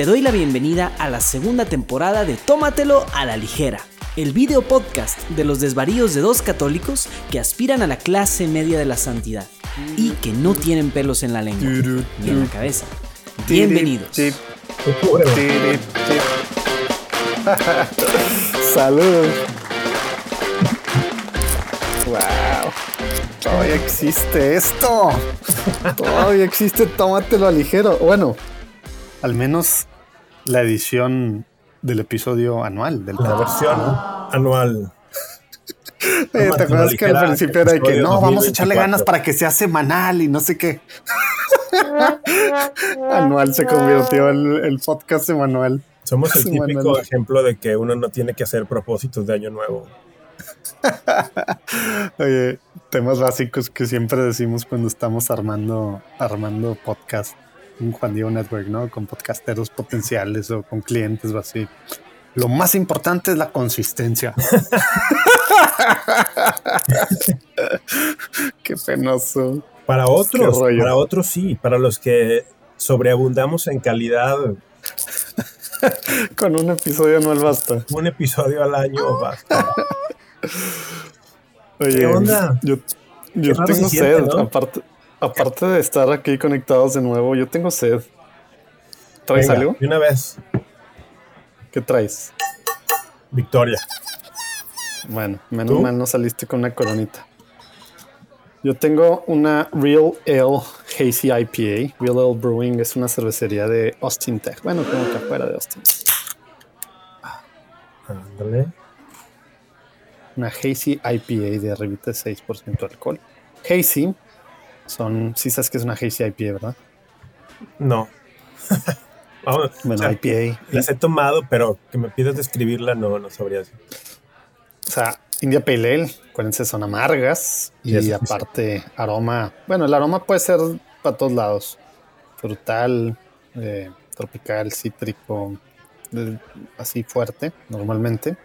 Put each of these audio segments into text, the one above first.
Te doy la bienvenida a la segunda temporada de Tómatelo a la ligera, el video podcast de los desvaríos de dos católicos que aspiran a la clase media de la santidad y que no tienen pelos en la lengua ni en la cabeza. Bienvenidos. Saludos. Wow. Todavía existe esto. Todavía existe Tómatelo a ligero. Bueno, al menos la edición del episodio anual. De la versión anual. ¿Te acuerdas que al principio era de que no, vamos a echarle ganas para que sea semanal y no sé qué? anual se convirtió el, el podcast semanal. Somos el típico ejemplo de que uno no tiene que hacer propósitos de año nuevo. Oye, temas básicos que siempre decimos cuando estamos armando, armando podcast un Juan Diego Network, ¿no? Con podcasteros potenciales o con clientes o así. Lo más importante es la consistencia. Qué penoso. Para otros, para otros sí, para los que sobreabundamos en calidad. Con un episodio no anual basta. Un episodio al año basta. Oye, ¿Qué onda? Yo, yo tengo sed, aparte, aparte de estar aquí conectados de nuevo, yo tengo sed. ¿Traes algo? De una vez. ¿Qué traes? Victoria. Bueno, menos mal no saliste con una coronita. Yo tengo una Real Ale Hazy IPA. Real Ale Brewing es una cervecería de Austin, Tech. Bueno, como que afuera de Austin. Ándale. Una Hazy IPA de arribita de 6% de alcohol. Hazy son, sí sabes que es una Hazy IPA, ¿verdad? No. bueno, IPA. Las he tomado, pero que me pidas describirla no, no sabría decir. O sea, India Pale Ale, acuérdense, son amargas y, aparte aroma. Bueno, el aroma puede ser para todos lados: frutal, eh, tropical, cítrico, así fuerte, normalmente,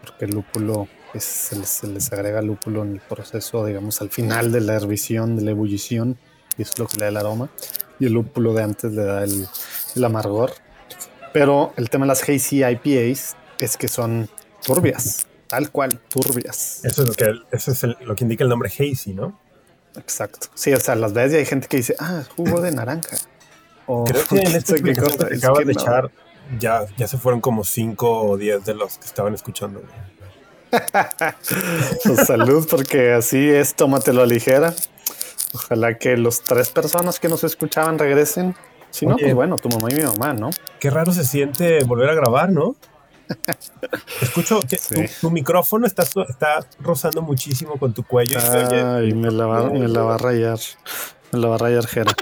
porque el lúpulo se, les, agrega lúpulo en el proceso, digamos, al final de la hervición, de la ebullición, y eso es lo que le da el aroma. Y el lúpulo de antes le da el, amargor. Pero el tema de las hazy IPAs es que son turbias, tal cual, turbias. Eso es lo que, eso es lo que indica el nombre hazy, ¿no? Exacto. Sí, o sea, las veces hay gente que dice, ah, jugo de naranja. O, Creo que en este que acabas de echar, ya, ya se fueron como 5 o 10 de los que estaban escuchando. Pues salud, porque así es, tómatelo a ligera. Ojalá que los tres personas que nos escuchaban regresen. Si no, pues bueno, tu mamá y mi mamá, ¿no? Qué raro se siente volver a grabar, ¿no? Escucho que tu, micrófono está, está rozando muchísimo con tu cuello. Ay, me, la va, me la va a rayar. Me la va a rayar, Jera.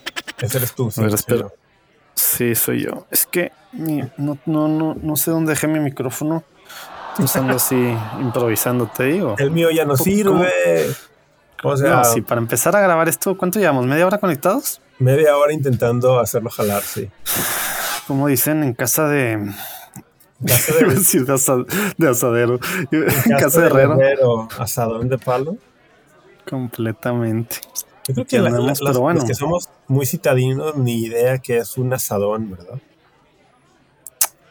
Ese eres tú, sí. espero. Sí, soy yo. Es que no, no, no, no sé dónde dejé mi micrófono usando así, improvisando, te digo. El mío ya no sirve. O sea, sí, para empezar a grabar esto, ¿cuánto llevamos? ¿Media hora conectados? Media hora intentando hacerlo jalar, sí. Como dicen, en casa de. Casa de, de, asadero. En casa, de herrero. Asadón de palo. Completamente. Yo creo que los que somos muy citadinos, ni idea que es un asadón, ¿verdad?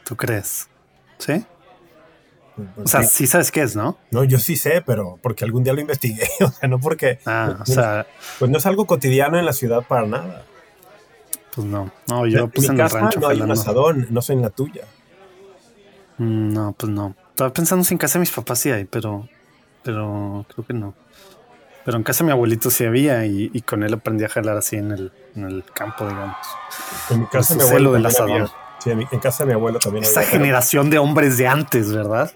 ¿Tú crees? ¿Sí? O sea, sí sabes qué es, ¿no? No, yo sí sé, pero porque algún día lo investigué. O sea, no porque. Ah, o sea. Pues no es algo cotidiano en la ciudad para nada. Pues no. No, yo puse en, el rancho. No hay un asadón, no sé en la tuya. Mm, no, pues no. Estaba pensando si en casa de mis papás sí hay, pero. Pero creo que no. Pero en casa de mi abuelito sí había y, con él aprendí a jalar así en el, en el campo, digamos. En mi casa de mi abuelo del asadón. Sí, en, casa de mi abuelo también. Esta generación de hombres de antes, ¿verdad?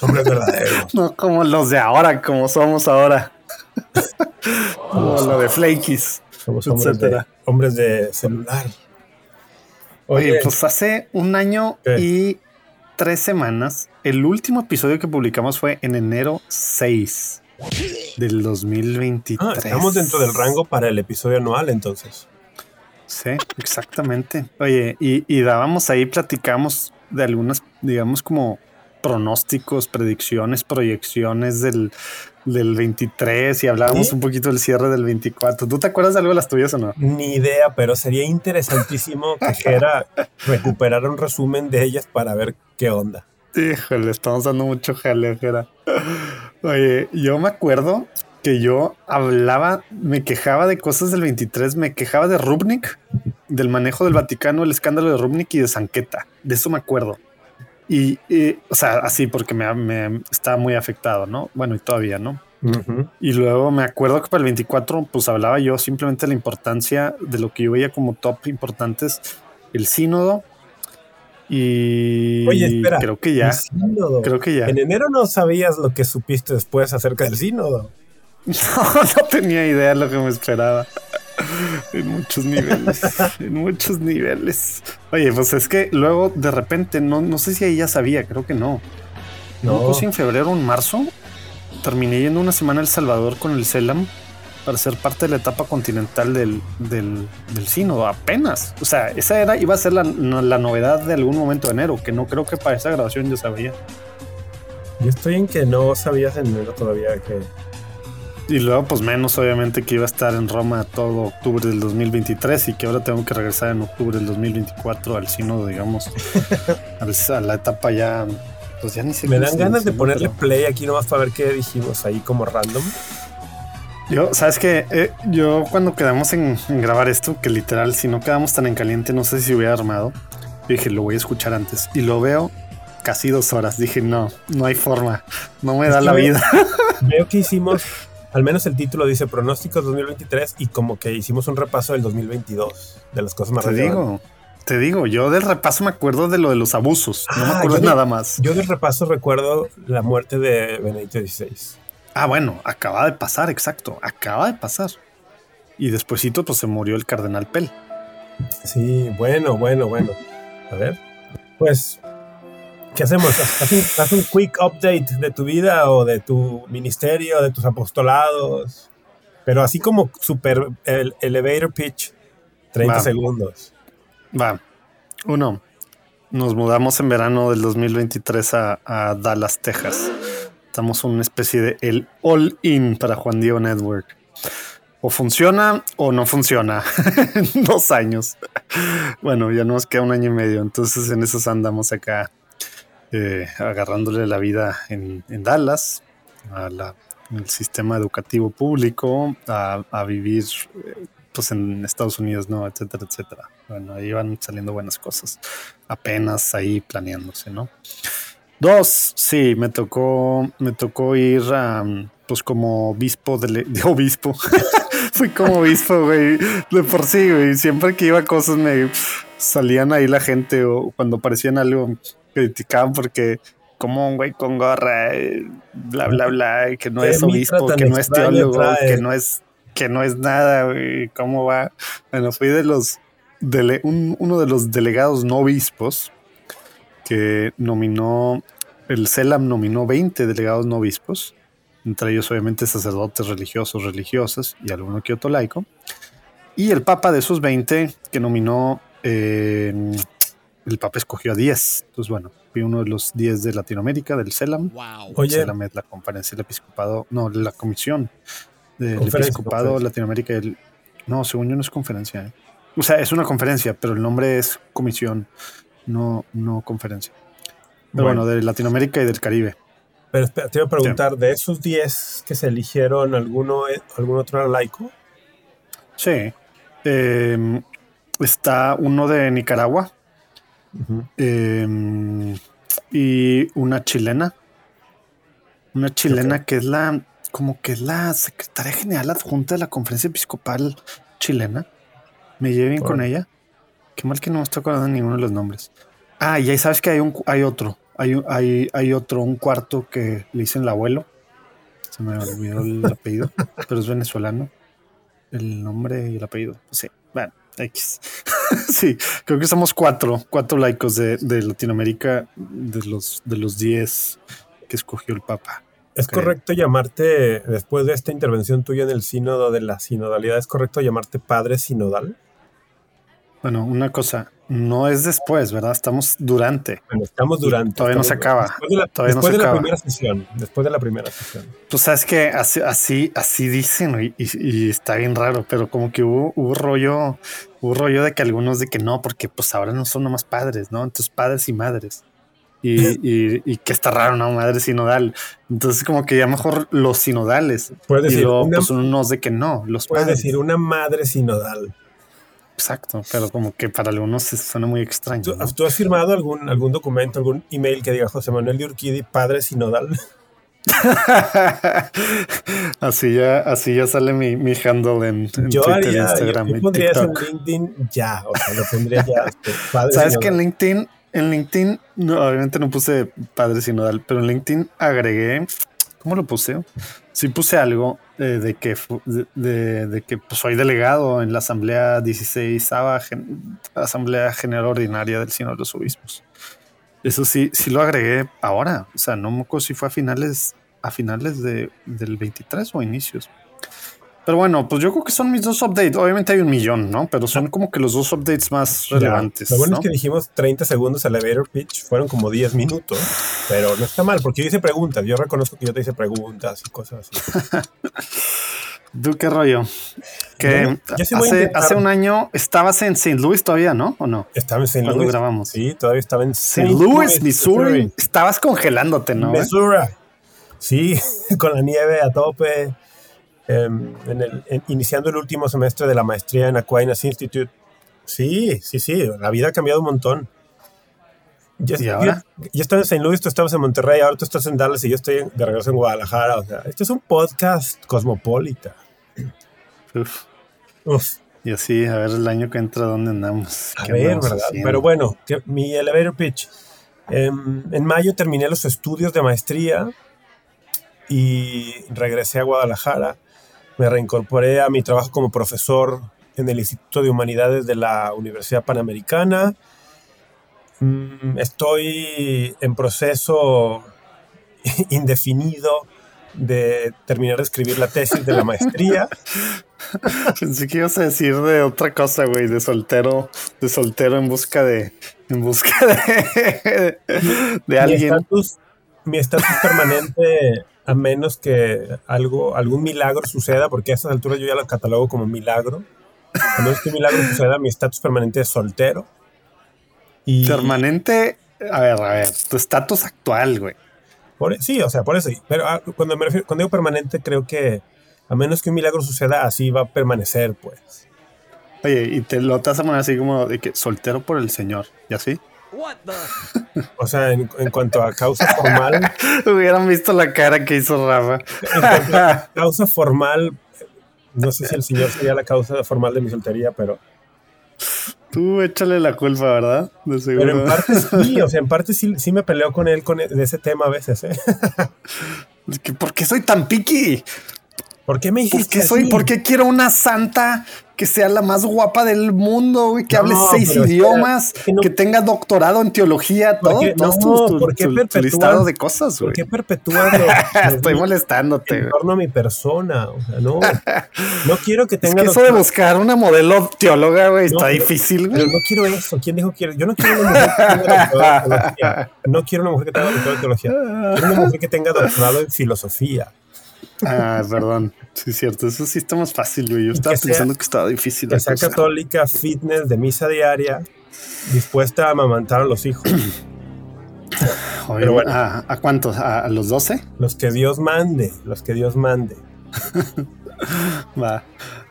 Hombres verdaderos. no como los de ahora, como somos ahora. como lo de Flakies. Somos hombres de, hombres de, celular. Oye, pues hace un año y tres semanas, el último episodio que publicamos fue en enero 6 del 2023. Ah, estamos dentro del rango para el episodio anual, entonces. Sí, exactamente. Oye, y, y dábamos ahí, platicamos de algunas, digamos, como pronósticos, predicciones, proyecciones del, del 23 y hablábamos un poquito del cierre del 24. ¿Tú te acuerdas de algo de las tuyas o no? Ni idea, pero sería interesantísimo que Jera recuperara un resumen de ellas para ver qué onda. Híjole, estamos dando mucho jale, Jera. Oye, yo me acuerdo que yo hablaba, me quejaba de cosas del 23, me quejaba de Rubnik, del manejo del Vaticano, el escándalo de Rubnik y de Sanqueta. De eso me acuerdo. Y, o sea, así porque me, me, estaba muy afectado, ¿no? Bueno, y todavía, ¿no? Y luego me acuerdo que para el 24, pues hablaba yo simplemente de la importancia de lo que yo veía como top importantes, el sínodo. Y Oye, espera, creo que ya. Creo que ya. En enero no sabías lo que supiste después acerca del sínodo. No, no tenía idea de lo que me esperaba. en muchos niveles. en muchos niveles. Oye, pues es que luego de repente, no, no sé si ahí ya sabía, creo que no. No, no en febrero o en marzo terminé yendo una semana a El Salvador con el CELAM para ser parte de la etapa continental del, del, del sínodo, apenas. O sea, esa era, iba a ser la, la novedad de algún momento de enero, que no creo que para esa grabación yo sabía. Yo estoy en que no sabías en enero todavía que, y luego, pues menos obviamente que iba a estar en Roma todo octubre del 2023 y que ahora tengo que regresar en octubre del 2024 al sínodo, digamos, a la etapa ya, pues ya ni sé. Me dan ganas de ponerle play aquí nomás para ver qué dijimos ahí como random. Yo, sabes que eh, yo cuando quedamos en, grabar esto, que literal, si no quedamos tan en caliente, no sé si hubiera armado. dije, lo voy a escuchar antes y lo veo casi dos horas. Dije, no, no hay forma, no me da la vida. Veo que hicimos al menos el título dice pronósticos 2023 y como que hicimos un repaso del 2022 de las cosas más Te digo, te digo, yo del repaso me acuerdo de lo de los abusos, no me ah, acuerdo nada más. Yo del repaso recuerdo la muerte de Benedicto XVI. Ah, bueno, acaba de pasar, exacto, acaba de pasar. Y despuesito pues se murió el cardenal Pell. Sí, bueno, bueno, bueno. A ver, pues ¿Qué hacemos? ¿Haz un, quick update de tu vida o de tu ministerio, de tus apostolados? Pero así como super el elevator pitch, 30 segundos. Va. Uno, nos mudamos en verano del 2023 a, a Dallas, Texas. Estamos en una especie de el all-in para Juan Diego Network. O funciona o no funciona dos años. Bueno, ya nos queda un año y medio. Entonces en esos andamos acá eh, agarrándole la vida en, Dallas, al sistema educativo público, a, vivir eh, pues en Estados Unidos, no, etcétera, etcétera. Bueno, ahí van saliendo buenas cosas, apenas ahí planeándose, ¿no? Dos, sí, me tocó, me tocó ir a, pues como obispo de, obispo. Fui como obispo, güey, de por sí, güey. Siempre que iba a cosas me salían ahí la gente o cuando aparecían algo criticaban porque como un güey con gorra, bla, bla, bla, que no es obispo, que no es teólogo, que no es, que no es nada, güey, ¿cómo va? Bueno, fui de los, uno de los delegados no obispos que nominó, el CELAM nominó 20 delegados no obispos, entre ellos obviamente sacerdotes religiosos, religiosas y alguno que otro laico. Y el Papa de esos 20 que nominó eh, el Papa escogió a 10. Entonces, bueno, fui uno de los 10 de Latinoamérica, del CELAM. Wow. CELAM es la conferencia del episcopado, no, la comisión del episcopado Latinoamérica. no, según yo no es conferencia. ¿eh? O sea, es una conferencia, pero el nombre es comisión, no, no conferencia. Pero bueno, de Latinoamérica y del Caribe. Pero te iba a preguntar, de esos 10 que se eligieron, ¿alguno, ¿algún otro era laico? Sí. Eh, está uno de Nicaragua, Em, y una chilena. Una chilena que es la, como que es la secretaria general adjunta de la conferencia episcopal chilena. Me llevé bien con ella. Qué mal que no me estoy acordando de ninguno de los nombres. Ah, y ahí sabes que hay un, hay otro. Hay, hay, hay otro, un cuarto que le dicen el abuelo. Se me olvidó el apellido, pero es venezolano. El nombre y el apellido. Pues sí, bueno. X. sí, creo que somos cuatro, cuatro laicos de, Latinoamérica de los de los diez que escogió el Papa. ¿Es correcto llamarte, después de esta intervención tuya en el sínodo de la sinodalidad, ¿es correcto llamarte padre sinodal? Bueno, una cosa, no es después, ¿verdad? Estamos durante. Bueno, estamos durante. Todavía no se acaba. Después de la, Todavía después no se de la acaba. primera sesión. Después de la primera sesión. Tú sabes que así, así, así dicen güey, y, y está bien raro, pero como que hubo, hubo rollo, hubo rollo de que algunos de que no, porque pues ahora no son nomás padres, ¿no? Entonces padres y madres. Y, y, y que está raro, ¿no? Madre sinodal. Entonces como que ya mejor los sinodales. Puedes y decir, luego una, pues unos de que no, los puedes padres. decir una madre sinodal. Exacto, pero como que para algunos suena muy extraño. ¿Tú, ¿no? tú has firmado algún, algún documento, algún email que diga José Manuel de Urquidi, padre sinodal? así ya, así ya sale mi, mi handle en, en Yo Twitter, haría, Instagram yo, yo pondría eso en. LinkedIn ya, o sea, lo pondría ya. este, padre Sabes que en sinodal. LinkedIn, en LinkedIn, no, obviamente no puse padre sinodal, pero en LinkedIn agregué, ¿cómo lo puse? Sí puse algo eh, de que de, que pues, soy delegado en la Asamblea 16 Asamblea General Ordinaria del Sínodo de los Obispos. Eso sí, sí lo agregué ahora. O sea, no me si fue a finales, a finales de, del 23 o inicios. Pero bueno, pues yo creo que son mis dos updates. Obviamente hay un millón, ¿no? Pero son como que los dos updates más Ya, relevantes. Lo bueno ¿no? es que dijimos 30 segundos elevator pitch, fueron como 10 minutos, pero no está mal, porque yo hice preguntas, yo reconozco que yo te hice preguntas y cosas así. ¿Tú qué rollo? Que sí hace, intentar- hace un año estabas en St. Louis todavía, ¿no? ¿O no? Estaba en St. Cuando Louis. grabamos. Sí, todavía estaba en St. Louis, Missouri. Estabas congelándote, ¿no? Missouri. Sí, con la nieve a tope. Em, en el, en- iniciando el último semestre de la maestría en Aquinas Institute. Sí, sí, sí, la vida ha cambiado un montón. Yo, ¿Y ahora? Yo, yo estaba en St. Louis, tú estabas en Monterrey, ahora tú estás en Dallas y yo estoy en- de regreso en Guadalajara. O sea, este es un podcast cosmopolita. Uf. Uf, Y así, a ver el año que entra, ¿dónde andamos? a ¿Qué ver, andamos ¿verdad? haciendo? Pero bueno, que, mi elevator pitch. Em, en mayo terminé los estudios de maestría y regresé a Guadalajara. Me reincorporé a mi trabajo como profesor en el Instituto de Humanidades de la Universidad Panamericana. Mm, Estoy en proceso indefinido de terminar de escribir la tesis de la maestría. Pensé que ibas a decir de otra cosa, güey, de soltero, de soltero en busca de, en busca de, alguien. mi estatus permanente a menos que algo algún milagro suceda porque a estas alturas yo ya lo catalogo como milagro a menos que un milagro suceda mi estatus permanente es soltero y Permanente, a ver, a ver, tu estatus actual, güey. por- sí o sea por eso pero ah, cuando me refiero cuando digo permanente creo que a menos que un milagro suceda así va a permanecer pues Oye, y te lo te vas a poner así como de que soltero por el señor, ¿y así? O sea en, en cuanto a causa formal Hubieran visto la cara que hizo Rafa. en cuanto a causa formal no sé si el señor sería la causa formal de mi soltería pero Tú échale la culpa, ¿verdad? De seguro. Pero en parte sí, o sea, en parte sí, sí me peleo con él con e- de ese tema a veces, ¿eh? ¿Por qué soy tan picky? ¿Por qué me ¿Por dijiste qué, soy, así? ¿Por qué quiero una santa que sea la más guapa del mundo, güey? Que No, hable seis pero idiomas, es que no- que tenga doctorado en teología, ¿Por todo, qué? No, ¿por qué tu- tu listado de cosas, ¿Por güey. qué perpetúas lo- Estoy molestándote, en torno a mi persona? O sea, no. No quiero que Es tenga que eso de buscar una modelo teóloga, güey, está pero- difícil, Pero güey. no quiero eso. ¿Quién dijo que Yo no quiero una mujer que tenga doctorado en teología. No quiero una mujer que tenga doctorado en teología. Quiero una mujer que tenga doctorado en filosofía. Ah, perdón. Sí, es cierto. Eso sí está más fácil, güey. Yo estaba que sea- pensando que estaba difícil. Que sea cosa. católica, fitness, de misa diaria, dispuesta a amamantar a los hijos. Oye, pero bueno. ¿a, a cuántos? ¿A, a los 12? Los que Dios mande, los que Dios mande. Va.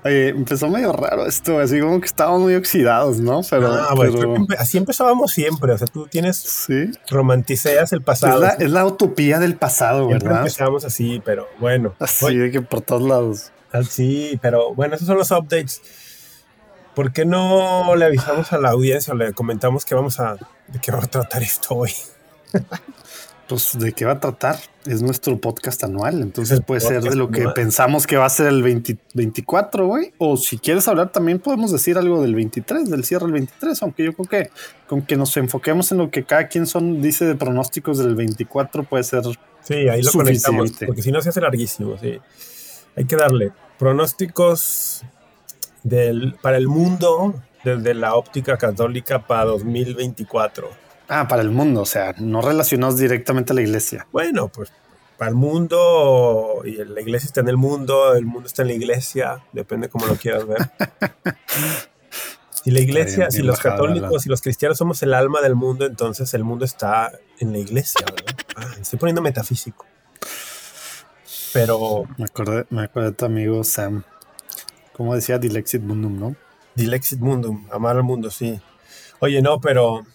Oye, empezó medio raro esto, así como que estábamos muy oxidados, ¿no? Pero, Ah, bueno, pero- creo que empe- así empezábamos siempre. O sea, tú tienes, sí. romanticeas el Es pasado. la, es la utopía del pasado, Siempre ¿verdad? empezamos así, pero bueno. Así de que por todos lados. ah, sí, pero bueno, esos son los updates. ¿Por qué no le avisamos a la audiencia o le comentamos que vamos a, de qué va a tratar esto hoy? Pues, ¿de qué va a tratar? Es nuestro podcast anual, entonces puede ser de lo que pensamos que va a ser el 20 24, güey. O si quieres hablar, también podemos decir algo del 23, del cierre del 23, aunque yo creo que con que nos enfoquemos en lo que cada quien son dice de pronósticos del 24 puede ser Sí, ahí lo Suficiente. conectamos, porque si no se hace larguísimo, sí. Hay que darle pronósticos del, para el mundo desde la óptica católica para 2024. Ah, para el mundo, o sea, no relacionados directamente a la iglesia. Bueno, pues para el mundo, y la iglesia está en el mundo, el mundo está en la iglesia, depende cómo lo quieras ver. Si la iglesia, si los católicos y los cristianos somos el alma del mundo, entonces el mundo está en la iglesia, ¿verdad? Ah, estoy poniendo metafísico. Pero. Me acordé, me acordé de tu amigo Sam. Como decía Dilexit Mundum, ¿no? Dilexit Mundum, amar al mundo, sí. Oye, no, pero.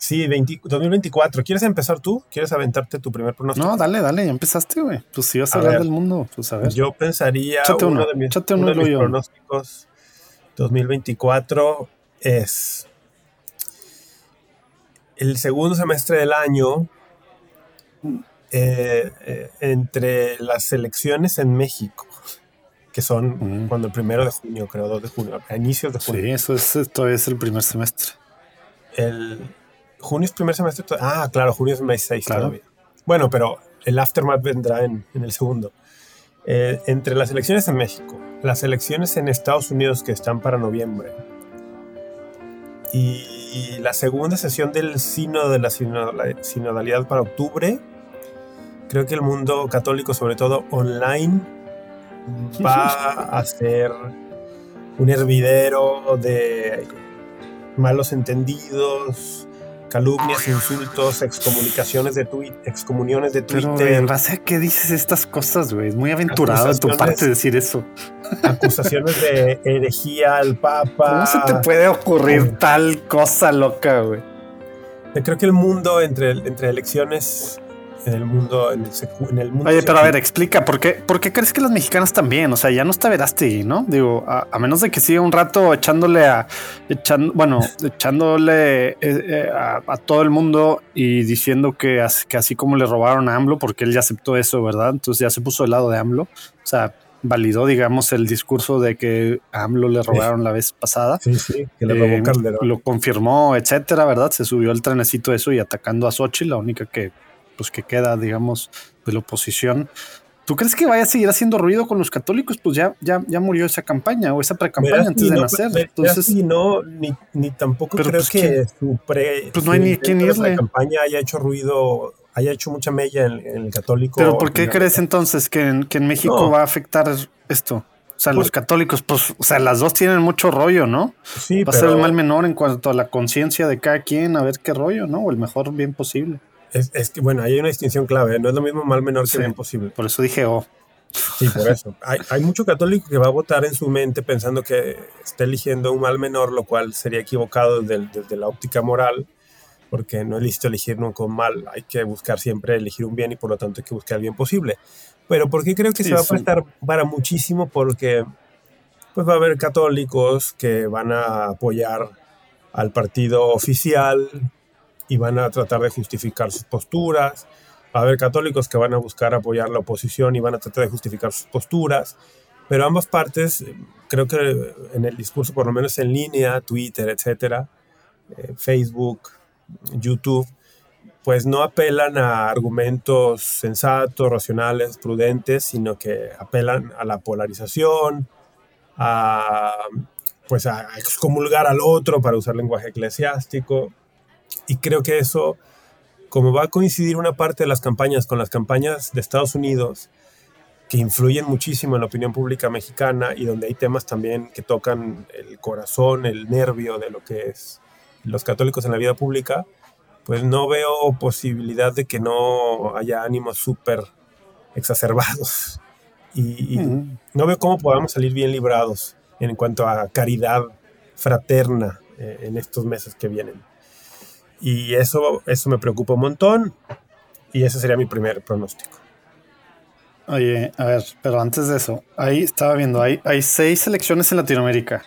Sí, 2024. ¿Quieres empezar tú? ¿Quieres aventarte tu primer pronóstico? No, dale, dale, ya empezaste, güey. Pues si vas a, hablar del mundo, pues a ver. Yo pensaría. uno, de mis, pronósticos 2024 es. El segundo semestre del año eh, eh, entre las elecciones en México, que son mm. cuando el primero de junio, creo, 2 de junio, a inicios de junio. Sí, eso es, todavía es el primer semestre. El junio es primer semestre. Ah, claro, junio es mes 6 todavía. Bueno, pero el aftermath vendrá en, el segundo. Eh, entre las elecciones en México, las elecciones en Estados Unidos que están para noviembre y la segunda sesión del sínodo de la sinodalidad para octubre creo que el mundo católico, sobre todo online, va a ser un hervidero de malos entendidos, calumnias, insultos, excomunicaciones de Twitter, excomuniones de Twitter. Pero, en base a qué dices estas cosas, güey. Es muy aventurado de tu parte decir eso. Acusaciones de herejía al Papa. ¿Cómo se te puede ocurrir tal cosa loca, güey? Creo que el mundo entre, entre elecciones en el mundo, en el, mundo. Oye, pero a ver, explica, ¿por qué, ¿por qué crees que las mexicanas también? O sea, ya no está Verástegui, ¿no? Digo, a, menos de que siga un rato echándole a, echando, bueno, echándole eh, eh, a, todo el mundo y diciendo que, que así como le robaron a AMLO, porque él ya aceptó eso, ¿verdad? Entonces ya se puso del lado de AMLO. O sea, validó, digamos, el discurso de que a AMLO le robaron la vez pasada. Sí, sí, que le robó eh, Calderón. Lo confirmó, etcétera, ¿verdad? Se subió el trenecito eso y atacando a Sochi, la única que pues que queda, digamos, de la oposición. ¿Tú crees que vaya a seguir haciendo ruido con los católicos? Pues ya, ya, ya murió esa campaña o esa pre-campaña antes de nacer. Entonces, no, ni, ni tampoco creo pues que, su pre. Pues no hay ni quien irle. La campaña haya hecho ruido, haya hecho mucha mella en, el católico. Pero ¿por qué crees entonces que en, que en México va a afectar esto? O sea, los católicos, pues, o sea, las dos tienen mucho rollo, ¿no? Sí, Va a ser el mal menor en cuanto a la conciencia de cada quien, a ver qué rollo, ¿no? O el mejor bien posible. Es, que, bueno, hay una distinción clave, ¿eh? no es lo mismo mal menor que bien posible. Por eso dije oh. Sí, por eso. Hay, hay, mucho católico que va a votar en su mente pensando que está eligiendo un mal menor, lo cual sería equivocado desde, desde la óptica moral, porque no es listo elegir nunca un mal. Hay que buscar siempre elegir un bien y por lo tanto hay que buscar el bien posible. Pero ¿por qué creo que se va a prestar para muchísimo? Porque pues va a haber católicos que van a apoyar al partido oficial, y van a tratar de justificar sus posturas. Va a haber católicos que van a buscar apoyar la oposición y van a tratar de justificar sus posturas. Pero ambas partes, creo que en el discurso, por lo menos en línea, Twitter, etcétera, eh, Facebook, YouTube, pues no apelan a argumentos sensatos, racionales, prudentes, sino que apelan a la polarización, a pues a excomulgar al otro para usar lenguaje eclesiástico. Y creo que eso, como va a coincidir una parte de las campañas con las campañas de Estados Unidos, que influyen muchísimo en la opinión pública mexicana y donde hay temas también que tocan el corazón, el nervio de lo que es los católicos en la vida pública, pues no veo posibilidad de que no haya ánimos súper exacerbados. Y, no veo cómo podamos salir bien librados en cuanto a caridad fraterna eh, en estos meses que vienen. Y eso, eso me preocupa un montón y ese sería mi primer pronóstico. Oye, a ver, pero antes de eso, ahí estaba viendo, hay, hay seis selecciones en Latinoamérica.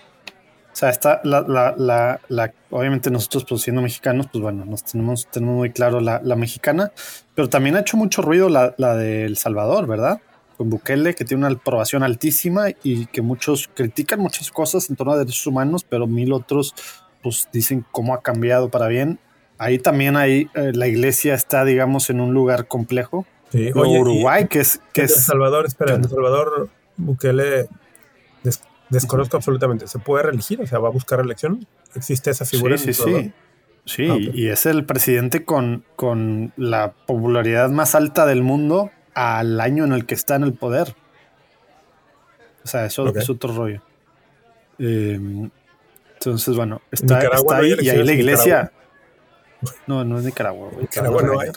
O sea, está la, la, la, la, obviamente nosotros produciendo mexicanos, pues bueno, nos tenemos, tenemos muy claro la, la mexicana, pero también ha hecho mucho ruido la, la de El Salvador, ¿verdad? Con Bukele, que tiene una aprobación altísima y que muchos critican muchas cosas en torno a derechos humanos, pero mil otros pues dicen cómo ha cambiado para bien ahí también hay, eh, la iglesia está, digamos, en un lugar complejo. Sí. Uruguay, que es... Que El Salvador, espera, en El Salvador Bukele desconozco absolutamente. ¿Se puede reelegir? O sea, ¿va a buscar reelección? ¿Existe esa figura? Sí, sí, sí. Sí, ah, y es el presidente con, con la popularidad más alta del mundo al año en el que está en el poder. O sea, eso es otro rollo. Em, entonces, bueno, está, ahí y ahí la iglesia. No, no es Nicaragua, Nicaragua no hay.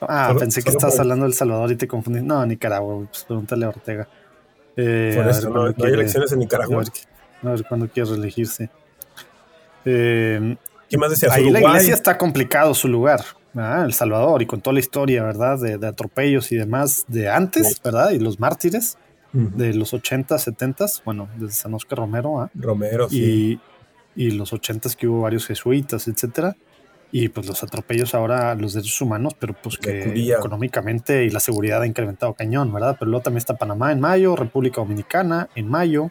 Ah, pensé que estabas hablando del Salvador y te confundí. No, Nicaragua, pues pregúntale a Ortega. Eh, Por eso, no, hay elecciones en Nicaragua. A ver, cuándo quiere reelegirse. Eh, ¿Qué más decía? Ahí la iglesia está complicado su lugar. El Salvador y con toda la historia, ¿verdad? De, atropellos y demás de antes, ¿verdad? Y los mártires de los 80, 70, bueno, desde San Oscar Romero. ¿ah? Romero, y, Y los 80 que hubo varios jesuitas, etcétera. Y pues los atropellos ahora los derechos humanos, pero pues que económicamente y la seguridad ha incrementado cañón, ¿verdad? Pero luego también está Panamá en mayo, República Dominicana en mayo,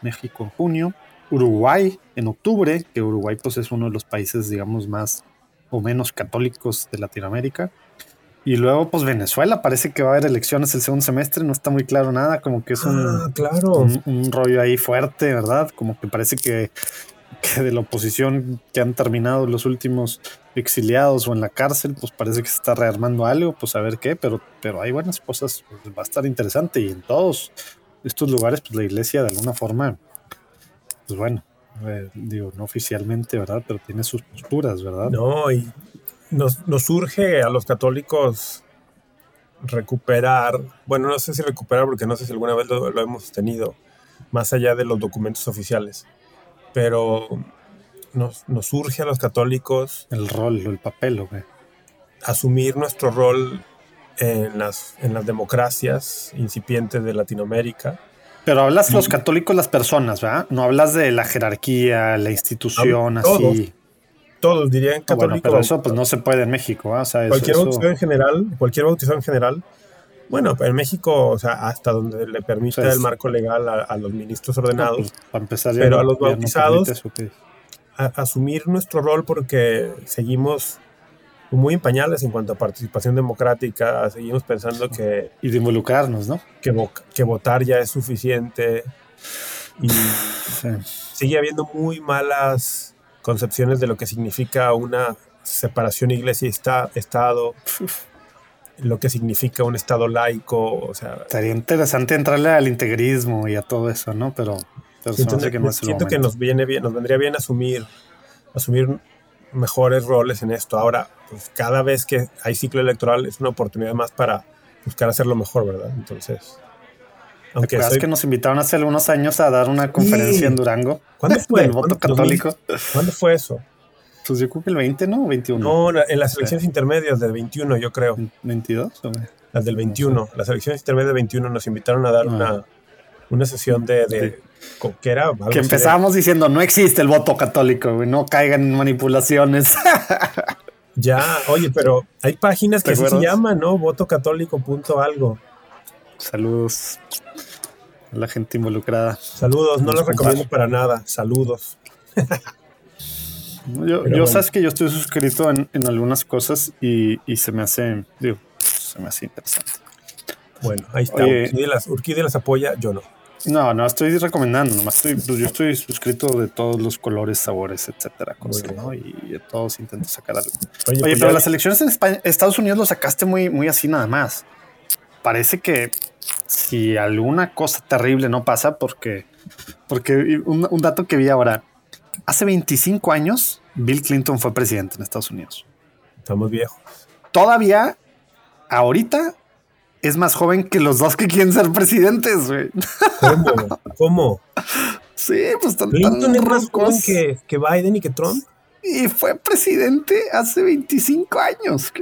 México en junio, Uruguay en octubre, que Uruguay pues es uno de los países, digamos, más o menos católicos de Latinoamérica. Y luego, pues Venezuela, parece que va a haber elecciones el segundo semestre, no está muy claro nada, como que es un, ah, claro. un, rollo ahí fuerte, ¿verdad? Como que parece que, que, de la oposición que han terminado los últimos exiliados o en la cárcel, pues parece que se está rearmando algo, pues a ver qué, pero, pero hay buenas cosas, pues, va a estar interesante y en todos estos lugares, pues la iglesia de alguna forma, pues bueno, eh, digo, no oficialmente, ¿verdad? Pero tiene sus posturas, ¿verdad? No, y nos, surge a los católicos recuperar, bueno, no sé si recuperar porque no sé si alguna vez lo, hemos tenido, más allá de los documentos oficiales, pero nos, surge a los católicos... El rol, el papel, ¿o Asumir nuestro rol en las, en las democracias incipientes de Latinoamérica. Pero hablas los católicos, las personas, ¿verdad? No hablas de la jerarquía, la institución, así todos dirían ah, católico. pero eso pues no se puede en México, o sea, cualquier bautizado en general, cualquier bautizado en general. Bueno, en México, o sea, hasta donde le permite el marco legal a, los ministros ordenados. Pues, empezar pero a los bautizados, asumir nuestro rol porque seguimos muy empañales en cuanto a participación democrática, seguimos pensando que... Y de involucrarnos, ¿no? Que, que votar ya es suficiente. Y sigue habiendo muy malas concepciones de lo que significa una separación iglesia-estado, lo que significa un estado laico, o sea... Estaría interesante entrarle al integrismo y a todo eso, ¿no? Pero, siento, que, siento que, nos viene bien, nos vendría bien asumir, asumir mejores roles en esto. Ahora, pues cada vez que hay ciclo electoral es una oportunidad más para buscar hacerlo mejor, ¿verdad? Entonces... Aunque ¿Te que nos invitaron hace algunos años a dar una conferencia en Durango? ¿Cuándo fue? El voto católico. ¿Cuándo fue eso? Pues yo creo que el 20, ¿no? 21. No, en las elecciones intermedias del 21, yo creo. ¿22? Las del 21. Las elecciones intermedias del 21 nos invitaron a dar ah. una, una sesión de... de que era que empezábamos diciendo no existe el voto católico, no caigan en manipulaciones. ya, oye, pero hay páginas que así se llaman, ¿no? Votocatólico.algo. Saludos a la gente involucrada. Saludos, no lo recomiendo para nada. Saludos. yo, sabes que yo estoy suscrito en, algunas cosas y, se me hace, digo, se me hace interesante. Bueno, ahí está. Urquide las, apoya, yo no. No, no estoy recomendando, nomás estoy, pues, yo estoy suscrito de todos los colores, sabores, etcétera, Y de todos intento sacar algo. Oye, pues pero las elecciones en España, Estados Unidos lo sacaste muy, muy así nada más parece que si alguna cosa terrible no pasa, porque, porque un, dato que vi ahora, hace 25 años Bill Clinton fue presidente en Estados Unidos. Estamos viejos. Todavía, ahorita, es más joven que los dos que quieren ser presidentes, güey. ¿Cómo? ¿Cómo? Sí, pues tan, Clinton es más joven que, que, Biden y que Trump. Y fue presidente hace 25 años.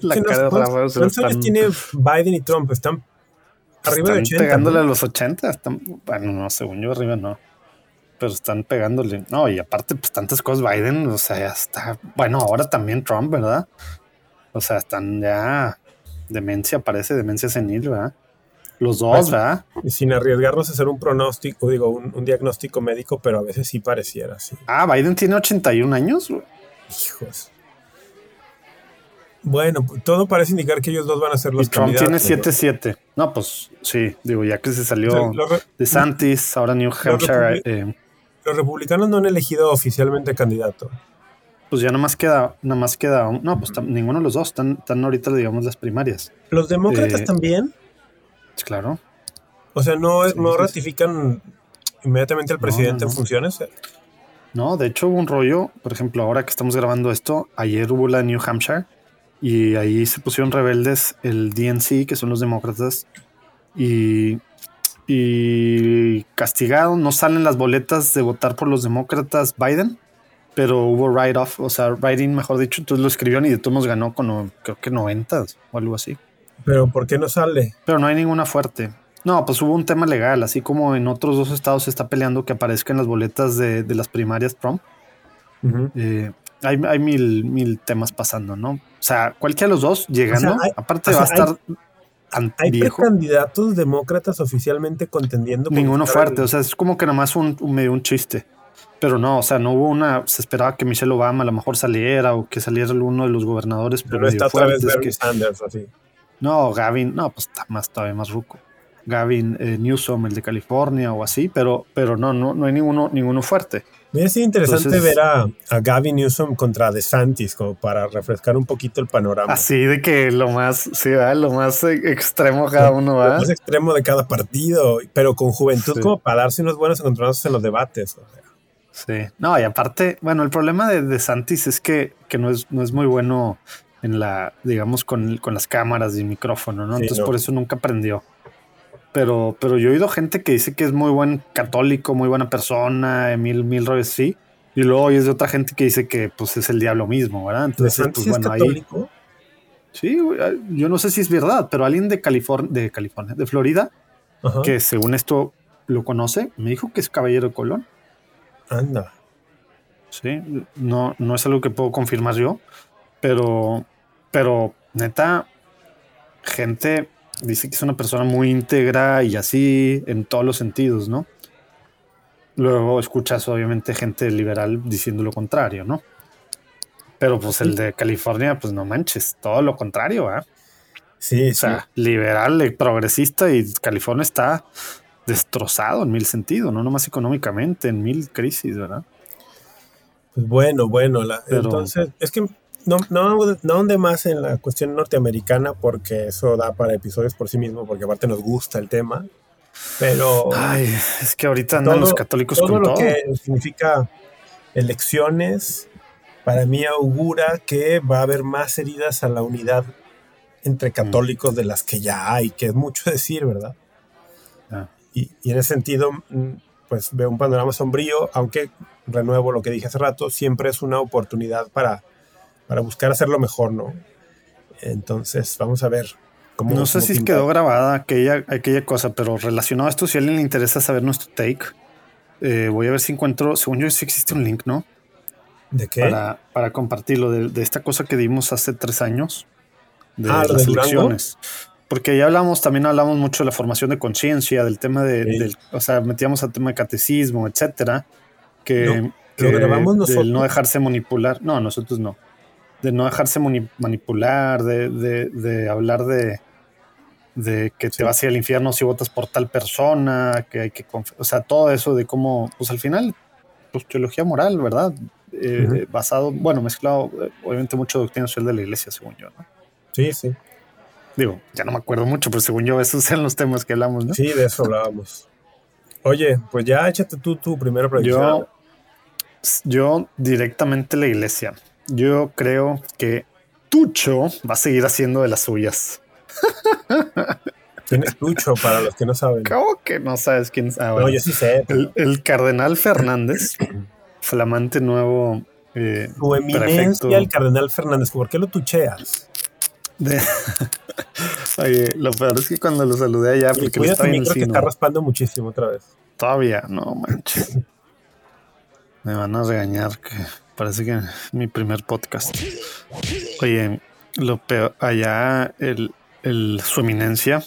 La cara de. ¿Cuántos años tiene Biden y Trump? Están arriba de 80. pegándole a los 80. Están, bueno, no, según yo, arriba no. Pero están pegándole. No, y aparte, pues tantas cosas Biden, o sea, ya está. Bueno, ahora también Trump, ¿verdad? O sea, están ya. Demencia, parece demencia senil, ¿verdad? Los dos, pues, ¿verdad? Sin arriesgarnos a hacer un pronóstico, digo, un, un, diagnóstico médico, pero a veces sí pareciera así. Ah, Biden tiene 81 años, Hijos. Bueno, todo parece indicar que ellos dos van a ser los y Trump candidatos. tiene 7-7. ¿no? pues sí, digo, ya que se salió O sea, los, de Santis, ahora New Hampshire, eh, los republicanos no han elegido oficialmente candidato. pues ya nada más queda, nada más queda, no, pues ninguno de los dos, están, están ahorita, digamos, las primarias. Los demócratas Eh, también. Pues Claro. O sea, no, sí, no ratifican inmediatamente al presidente no, en funciones. No, de hecho hubo un rollo, por ejemplo, ahora que estamos grabando esto, ayer hubo la New Hampshire y ahí se pusieron rebeldes el DNC, que son los demócratas, y, y castigaron, no salen las boletas de votar por los demócratas Biden, pero hubo write-off, o sea, writing, mejor dicho, entonces lo escribieron y de todos nos ganó con creo que 90 o algo así. Pero ¿por qué no sale? Pero no hay ninguna fuerte. No, pues hubo un tema legal, así como en otros dos estados se está peleando que aparezcan las boletas de, de las primarias Trump. Eh, hay, hay mil, mil temas pasando, ¿no? O sea, cualquiera de los dos llegando, O sea, hay- aparte o va a estar Hay viejo, precandidatos demócratas oficialmente contendiendo. ninguno fuerte. O sea, es como que nada más un, un medio un chiste. Pero no, o sea, no hubo una. Se esperaba que Michelle Obama a lo mejor saliera o que saliera uno de los gobernadores pero medio está otra vez Bernie que- Sanders así. No, Gavin, no, pues está más todavía más ruco. Gavin eh, Newsom, el de California o así, pero, pero no, no, no hay ninguno, ninguno fuerte. Hubiera sido interesante Entonces- ver a, a Gavin Newsom contra DeSantis, como para refrescar un poquito el panorama. Así de que lo más, sí, ¿verdad? lo más eh, extremo cada uno Lo va. más extremo de cada partido, pero con juventud Sí. como para darse unos buenos encontronazos en los debates. o sea. Sí. No, y aparte, bueno, el problema de, de Santis es que, que no es, no es muy bueno en la, digamos, con, con las cámaras y micrófono, ¿no? Sí, Entonces no. por eso nunca aprendió. Pero, pero yo he oído gente que dice que es muy buen católico, muy buena persona, mil, mil rollos sí. Y luego oyes de otra gente que dice que pues es el diablo mismo, ¿verdad? Entonces, pues es bueno, ahí. Sí, yo no sé si es verdad, pero alguien de California, de California, de Florida, Ajá. que según esto lo conoce, me dijo que es caballero de Colón. Anda. Sí, no, no es algo que puedo confirmar yo, pero, pero neta, gente dice que es una persona muy íntegra y así en todos los sentidos, ¿no? Luego escuchas obviamente gente liberal diciendo lo contrario, ¿no? Pero pues el de California, pues no manches, todo lo contrario, ¿ah? Sí, O sea, liberal, eh, progresista y California está destrozado en mil sentidos, no nomás económicamente, en mil crisis, ¿verdad? Pues bueno, bueno, la- Pero- entonces es que no, no, no ahonde más en la cuestión norteamericana porque eso da para episodios por sí mismo, porque aparte nos gusta el tema, pero Ay, es que ahorita andan todo- los católicos todo con lo todo. que significa elecciones para mí augura que va a haber más heridas a la unidad Mm. entre católicos de las que ya hay, que es mucho decir, ¿verdad? Ah. Y, y en ese sentido, mm, pues veo un panorama sombrío, aunque renuevo lo que dije hace rato, siempre es una oportunidad para, para buscar hacerlo mejor, ¿no? Entonces, vamos a ver cómo. No sé cómo si pinta. quedó grabada aquella, aquella cosa, pero relacionado a esto, si a alguien le interesa saber nuestro take, eh, voy a ver si encuentro, según yo sí existe un link, ¿no? ¿De qué? Para, para compartirlo de, de esta cosa que dimos hace tres años, de Ah, ¿lo las de Durango? elecciones. Porque ya hablamos, también hablamos mucho de la formación de conciencia, del tema de, Sí. del, o sea, metíamos al tema de catecismo, etcétera, que, Lo- que lo grabamos del nosotros. no dejarse manipular, no, nosotros no, de no dejarse mani- manipular, de, de, de hablar de, de que Sí. te vas a ir al infierno si votas por tal persona, que hay que, o sea, todo eso de cómo, pues al final, pues teología moral, ¿verdad? Eh. Basado, bueno, mezclado, eh, obviamente mucho doctrina social de la iglesia, según yo, ¿no? Sí, sí. Digo, ya no me acuerdo mucho, pero según yo, esos eran los temas que hablamos, ¿no? Sí, de eso hablábamos. Oye, pues ya échate tú tu primera predicción. Yo, yo directamente la iglesia. Yo creo que Tucho va a seguir haciendo de las suyas. ¿Quién es Tucho para los que no saben? ¿Cómo que no sabes quién es? Ah, No, yo sí sé. el, el cardenal Fernández, flamante nuevo eh, Tu eminencia, el cardenal Fernández, ¿por qué lo tucheas? de- Oye, lo peor es que cuando lo saludé allá, porque cuida estaba en el que está raspando muchísimo otra vez. Todavía, no manches. Me van a regañar que parece que mi primer podcast. Oye, lo peor, allá el, el su eminencia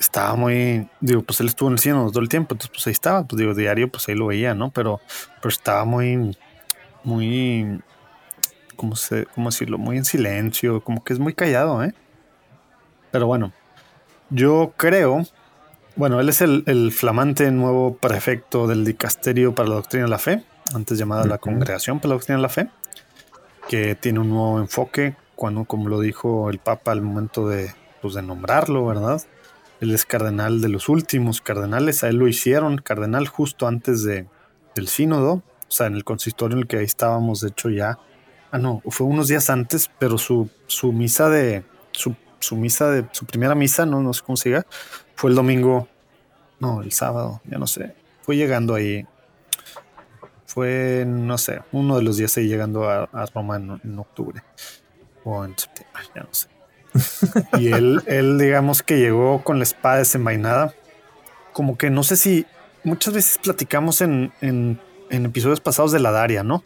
estaba muy, digo, pues él estuvo en el cine todo el tiempo, entonces pues ahí estaba, pues digo, diario, pues ahí lo veía, ¿no? Pero, pero estaba muy, muy, ¿cómo, se, ¿cómo decirlo? Muy en silencio, como que es muy callado, ¿eh? Pero bueno, yo creo, bueno, él es el, flamante nuevo prefecto del dicasterio para la doctrina de la fe, antes llamada la Congregación para la Doctrina de la Fe, que tiene un nuevo enfoque, cuando, como lo dijo el Papa al momento de, pues, de nombrarlo, ¿verdad? Él es cardenal de los últimos cardenales, a él lo hicieron cardenal justo antes de, del sínodo, o sea, en el consistorio en el que ahí estábamos, de hecho ya, ah no, fue unos días antes, pero su, su misa de, su, su, misa de, su primera misa, no, no sé cómo se diga, fue el domingo, no, el sábado, ya no sé, fue llegando ahí fue, no sé, uno de los días ahí llegando a, Roma en, octubre o en septiembre, ya no sé. y él, él, digamos que llegó con la espada desenvainada. Como que no sé si muchas veces platicamos en, en, episodios pasados de la Daria, ¿no?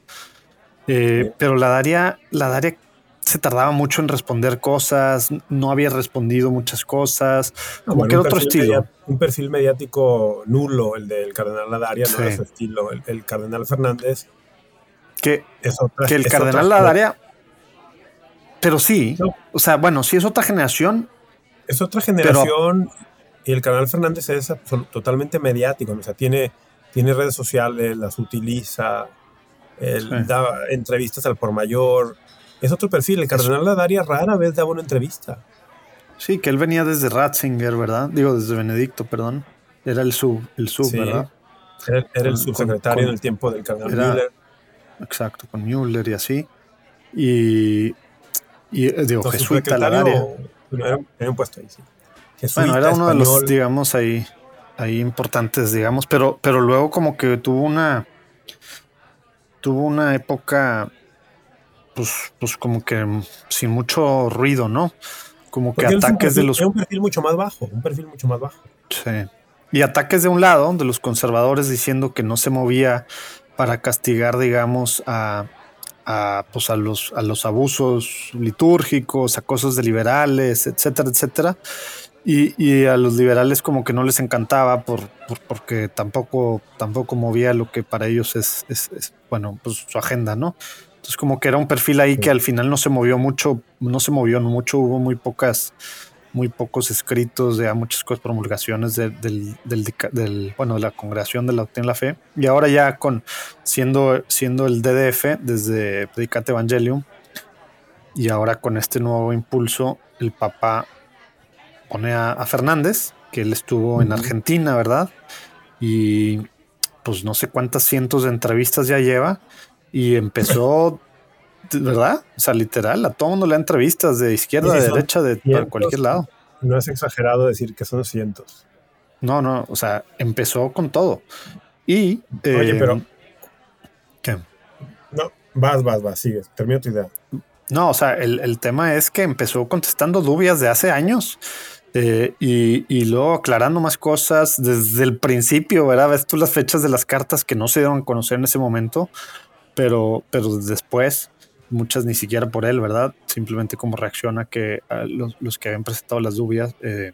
Eh, pero la Daria, la Daria se tardaba mucho en responder cosas, no había respondido muchas cosas, como que era otro estilo. un perfil mediático nulo, el del cardenal Ladaria, no era su estilo. El, cardenal Fernández. Que, que el cardenal Ladaria. Pero sí, o sea, bueno, sí es otra generación. Es otra generación y el cardenal Fernández es totalmente mediático, o sea, tiene, tiene redes sociales, las utiliza, él da entrevistas al por mayor es otro perfil. El cardenal Ladaria rara vez daba una entrevista. Sí, que él venía desde Ratzinger, ¿verdad? Digo, desde Benedicto, perdón. Era el sub, el sub, ¿verdad? Era, el subsecretario en el tiempo del cardenal Müller. Exacto, con Müller y así. Y, y eh, digo, jesuita Ladaria. Era, un puesto ahí, sí. bueno, era uno de los, digamos, ahí, ahí importantes, digamos, pero, pero luego como que tuvo una tuvo una época pues, pues como que sin mucho ruido, ¿no? Como que ataques de los. un perfil mucho más bajo, un perfil mucho más bajo. Sí. Y ataques de un lado, de los conservadores diciendo que no se movía para castigar, digamos, a, a, pues a, los, a los abusos litúrgicos, a cosas de liberales, etcétera, etcétera. Y, y, a los liberales como que no les encantaba por, porque tampoco, tampoco movía lo que para ellos es, es, es, bueno, pues su agenda, ¿no? Entonces como que era un perfil ahí que al final no se movió mucho, no se movió mucho, hubo muy pocas, muy pocos escritos de muchas cosas, promulgaciones del, del, bueno, de la congregación de la doctrina la fe. Y ahora ya con siendo, siendo el DDF desde Predicate Evangelium y ahora con este nuevo impulso, el Papa pone a, Fernández, que él estuvo en Argentina, ¿verdad? Y pues no sé cuántas cientos de entrevistas ya lleva y empezó, ¿verdad? O sea, literal, a todo mundo le da entrevistas de izquierda, de derecha, de cualquier lado. No es exagerado decir que son cientos. No, no, o sea, empezó con todo. Y. Oye, eh, pero. ¿Qué? No, vas, vas, vas, sigue, termina tu idea. No, o sea, el, tema es que empezó contestando dudas de hace años. Eh, y, y, luego aclarando más cosas desde el principio, ¿verdad? Ves tú las fechas de las cartas que no se dieron a conocer en ese momento pero, pero después, muchas ni siquiera por él, ¿verdad? Simplemente como reacciona que los, los, que habían presentado las dudas, eh,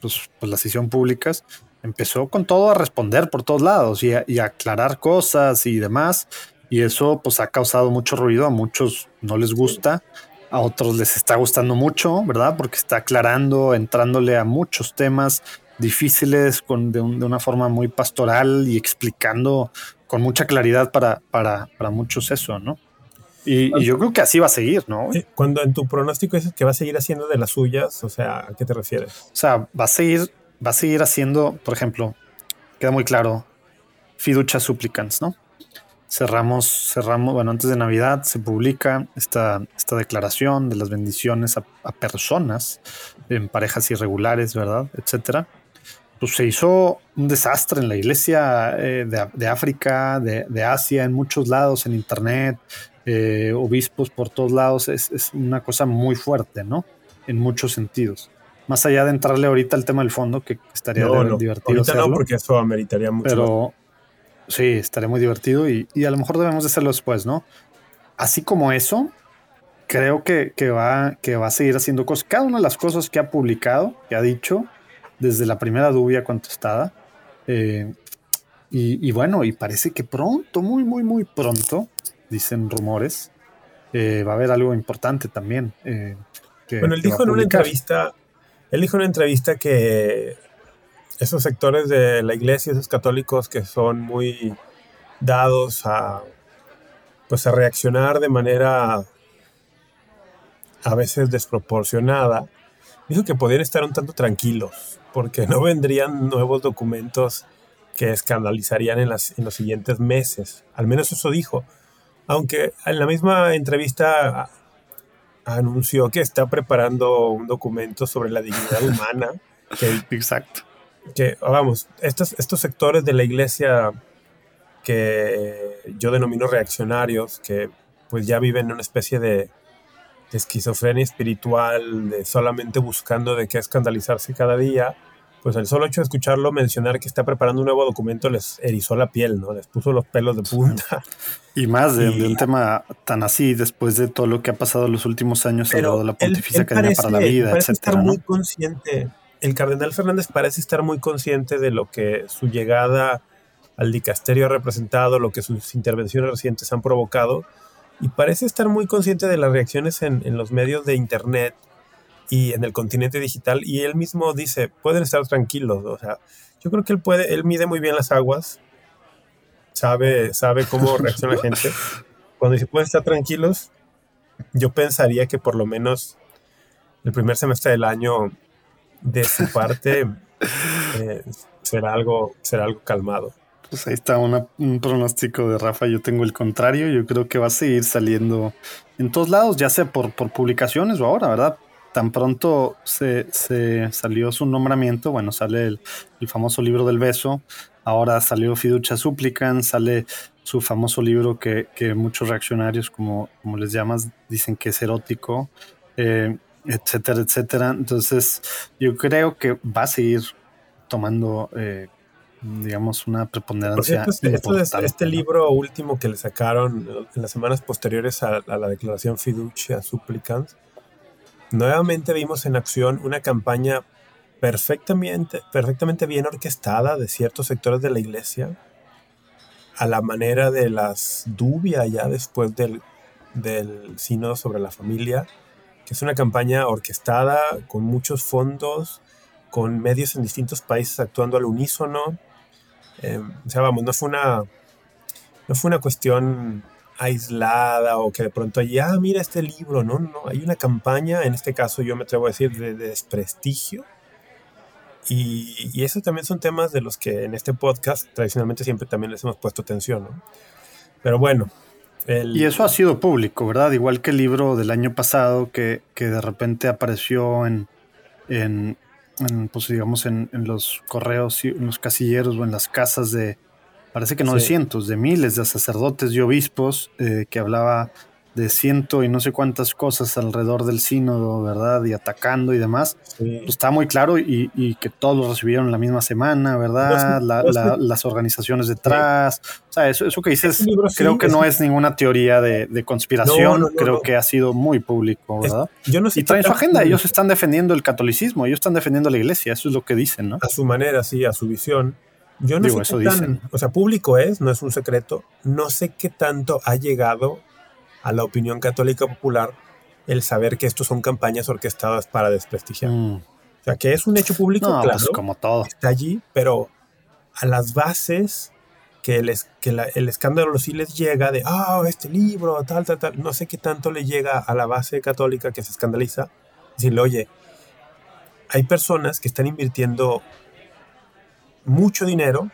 pues, pues, las hicieron públicas, empezó con todo a responder por todos lados y a, y aclarar cosas y demás. Y eso pues ha causado mucho ruido, a muchos no les gusta, a otros les está gustando mucho, ¿verdad? Porque está aclarando, entrándole a muchos temas difíciles con, de, de una forma muy pastoral y explicando con mucha claridad para, para, para muchos eso, ¿no? Y, yo creo que así va a seguir, ¿no? Cuando en tu pronóstico dices que va a seguir haciendo de las suyas, o sea, ¿a qué te refieres? O sea, va a seguir, va a seguir haciendo, por ejemplo, queda muy claro, fiducia supplicans, ¿no? Cerramos, cerramos, bueno, antes de Navidad se publica esta, esta declaración de las bendiciones a, a personas en parejas irregulares, ¿verdad? Etcétera pues se hizo un desastre en la iglesia eh, de, África, de, Asia, en muchos lados, en internet, eh, obispos por todos lados, es, una cosa muy fuerte, ¿no? En muchos sentidos. Más allá de entrarle ahorita al tema del fondo, que estaría divertido. Ahorita no, porque eso ameritaría mucho. Pero sí, estaría muy divertido y, a lo mejor debemos de hacerlo después, ¿no? Así como eso, creo que, que, va, que va a seguir haciendo cosas. Cada una de las cosas que ha publicado, que ha dicho, desde la primera dubia contestada. Eh, y, bueno, y parece que pronto, muy, muy, muy pronto, dicen rumores, eh, va a haber algo importante también. Eh, bueno, él dijo en una entrevista, él dijo en una entrevista que esos sectores de la iglesia, esos católicos que son muy dados a pues a reaccionar de manera a veces desproporcionada, dijo que podían estar un tanto tranquilos, porque no vendrían nuevos documentos que escandalizarían en, las, en los siguientes meses. Al menos eso dijo. Aunque en la misma entrevista anunció que está preparando un documento sobre la dignidad humana. Exacto. Que, vamos, estos, estos sectores de la iglesia que yo denomino reaccionarios, que pues ya viven en una especie de, esquizofrenia espiritual, de solamente buscando de qué escandalizarse cada día, pues el solo hecho de escucharlo mencionar que está preparando un nuevo documento les erizó la piel, ¿no? Les puso los pelos de punta. Y más de, un tema tan así, después de todo lo que ha pasado en los últimos años lado de la Pontificia Academia para la Vida, parece estar muy consciente, el cardenal Fernández parece estar muy consciente de lo que su llegada al dicasterio ha representado, lo que sus intervenciones recientes han provocado, y parece estar muy consciente de las reacciones en, en los medios de Internet y en el continente digital y él mismo dice, pueden estar tranquilos, o sea, yo creo que él puede, él mide muy bien las aguas, sabe, sabe cómo reacciona la gente. Cuando dice, pueden estar tranquilos, yo pensaría que por lo menos el primer semestre del año de su parte eh, será, algo, será algo calmado. Pues ahí está un pronóstico de Rafa. Yo tengo el contrario. Yo creo que va a seguir saliendo en todos lados, ya sea por, publicaciones o ahora, ¿verdad? tan pronto se, salió su nombramiento, bueno, sale el, famoso libro del beso, ahora salió Fiducia Suplican, sale su famoso libro que, muchos reaccionarios, como, como les llamas, dicen que es erótico, eh, etcétera, etcétera. Entonces, yo creo que va a seguir tomando, eh, digamos, una preponderancia. este, este libro último que le sacaron en las semanas posteriores a, a la declaración Fiducia Supplicans, Nuevamente vimos en acción una campaña perfectamente, perfectamente bien orquestada de ciertos sectores de la iglesia, a la manera de las Dubia ya después del, del sínodo sobre la familia, que es una campaña orquestada con muchos fondos, con medios en distintos países actuando al unísono. Eh, o sea, vamos, no fue una, no fue una cuestión aislada o que de pronto hay, ah, mira este libro, no, no, hay una campaña, en este caso yo me atrevo a decir, de, desprestigio. Y, y esos también son temas de los que en este podcast tradicionalmente siempre también les hemos puesto atención, ¿no? Pero bueno. Y eso ha sido público, ¿verdad? Igual que el libro del año pasado que, que de repente apareció en, en, pues digamos, en, en los correos, en los casilleros o en las casas de, parece que no de cientos, de miles de sacerdotes y obispos eh, que hablaba de ciento y no sé cuántas cosas alrededor del sínodo, ¿verdad? Y atacando y demás. Pues está muy claro y, que todos lo recibieron la misma semana, ¿verdad? las organizaciones detrás. O sea, eso, eso que dices, creo que no es ninguna teoría de, conspiración, creo que ha sido muy público, ¿verdad? yo no sé y traen su agenda, ellos están defendiendo el catolicismo, ellos están defendiendo la iglesia, eso es lo que dicen, ¿no? A su manera, sí, a su visión. Yo no sé qué tan, o sea, público es, no es un secreto. No sé qué tanto ha llegado a la opinión católica popular el saber que estos son campañas orquestadas para desprestigiar. Mm. O sea, que es un hecho público, pues claro, como todo. Está allí, pero a las bases que, el, que el escándalo sí les llega de, ah, este libro, tal, tal, tal. No sé qué tanto le llega a la base católica que se escandaliza. Decirle, oye, hay personas que están invirtiendo mucho dinero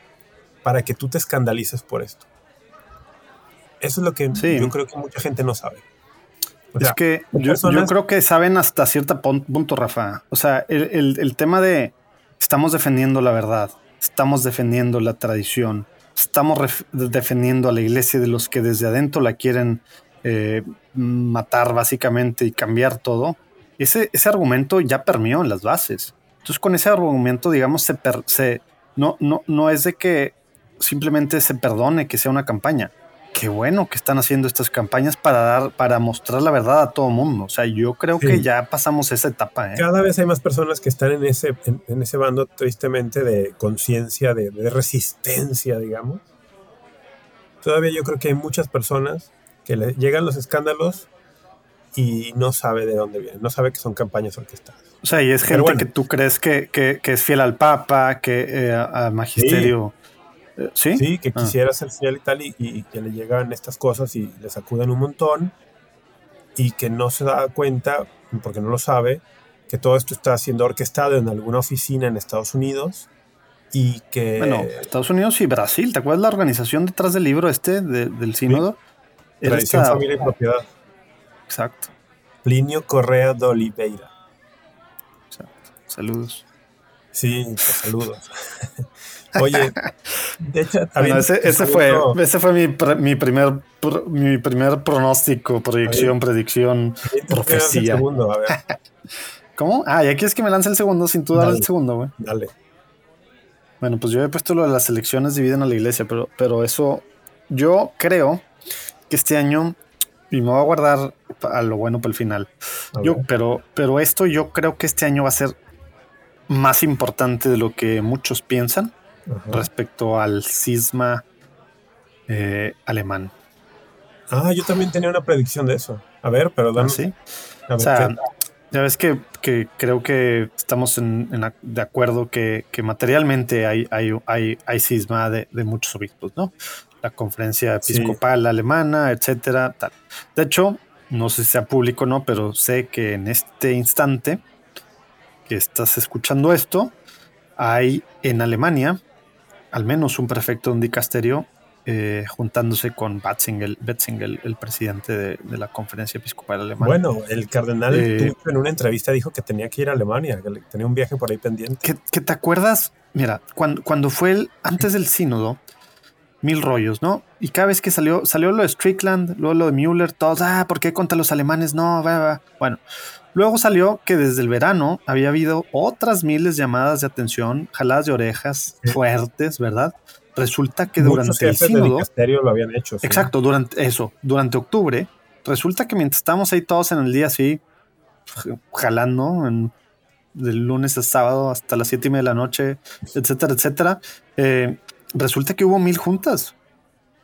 para que tú te escandalices por esto. Eso es lo que yo creo que mucha gente no sabe. es que yo, creo que saben hasta cierto punto, Rafa. O sea, el, tema de estamos defendiendo la verdad, estamos defendiendo la tradición, estamos defendiendo a la iglesia de los que desde adentro la quieren eh, matar básicamente y cambiar todo. Ese, ese argumento ya permeó en las bases. Entonces, con ese argumento, digamos, se, se, no, no, no es de que simplemente se perdone que sea una campaña. Qué bueno que están haciendo estas campañas para dar, para mostrar la verdad a todo mundo. O sea, yo creo que ya pasamos esa etapa. ¿eh? Cada vez hay más personas que están en ese, en, ese bando, tristemente, de conciencia, de, resistencia, digamos. Todavía yo creo que hay muchas personas que le llegan los escándalos y no sabe de dónde viene, no sabe que son campañas orquestadas. O sea, y es gente que tú crees que, es fiel al Papa, que eh, al magisterio. Sí. Sí, que ah. quisiera ser fiel y tal, y, que le llegan estas cosas y le sacuden un montón, y que no se da cuenta, porque no lo sabe, que todo esto está siendo orquestado en alguna oficina en Estados Unidos y que... Bueno, Estados Unidos y Brasil, ¿te acuerdas la organización detrás del libro este del sínodo? Tradición, familia y propiedad. Exacto. Plinio Correa de Oliveira. Exacto. Saludos. Sí, pues saludos. Oye, de hecho, ese, fue, ese fue mi, mi, primer, mi primer pronóstico, proyección, predicción, profecía. Segundo, a ver. ¿Cómo? Ah, y aquí es que me lance el segundo sin tú dar el segundo, güey. Dale. Bueno, pues yo he puesto lo de las elecciones dividen a la iglesia, pero, pero eso, yo creo que este año, y me voy a guardar a lo bueno para el final, yo, pero, pero esto yo creo que este año va a ser más importante de lo que muchos piensan respecto al cisma eh, alemán. Ah, yo también tenía una predicción de eso. A ver, pero dame. ¿Ah, sí. o sea, ya ves que, creo que estamos en, de acuerdo que, materialmente hay, hay, hay, hay cisma de, muchos obispos, ¿no? La conferencia episcopal alemana, etcétera, tal. De hecho, no sé si sea público o no, pero sé que en este instante que estás escuchando esto, hay en Alemania al menos un prefecto de un dicasterio eh, juntándose con Batzinger, el presidente de, la conferencia episcopal alemana. Bueno, el cardenal eh, en una entrevista dijo que tenía que ir a Alemania, que tenía un viaje por ahí pendiente. ¿Que, te acuerdas? Mira, cuando, cuando fue el, antes del sínodo, mil rollos, ¿no? Y cada vez que salió, salió lo de Strickland, luego lo de Müller, todos, ah, ¿por qué contra los alemanes? No, va, va. Bueno, luego salió que desde el verano había habido otras miles de llamadas de atención, jaladas de orejas fuertes, ¿verdad? Resulta que durante el sínodo. lo habían hecho. Exacto, durante eso, durante octubre, resulta que mientras estábamos ahí todos en el día así, jalando en, del lunes a sábado hasta las siete y media de la noche, etcétera, etcétera, eh, resulta que hubo mil juntas.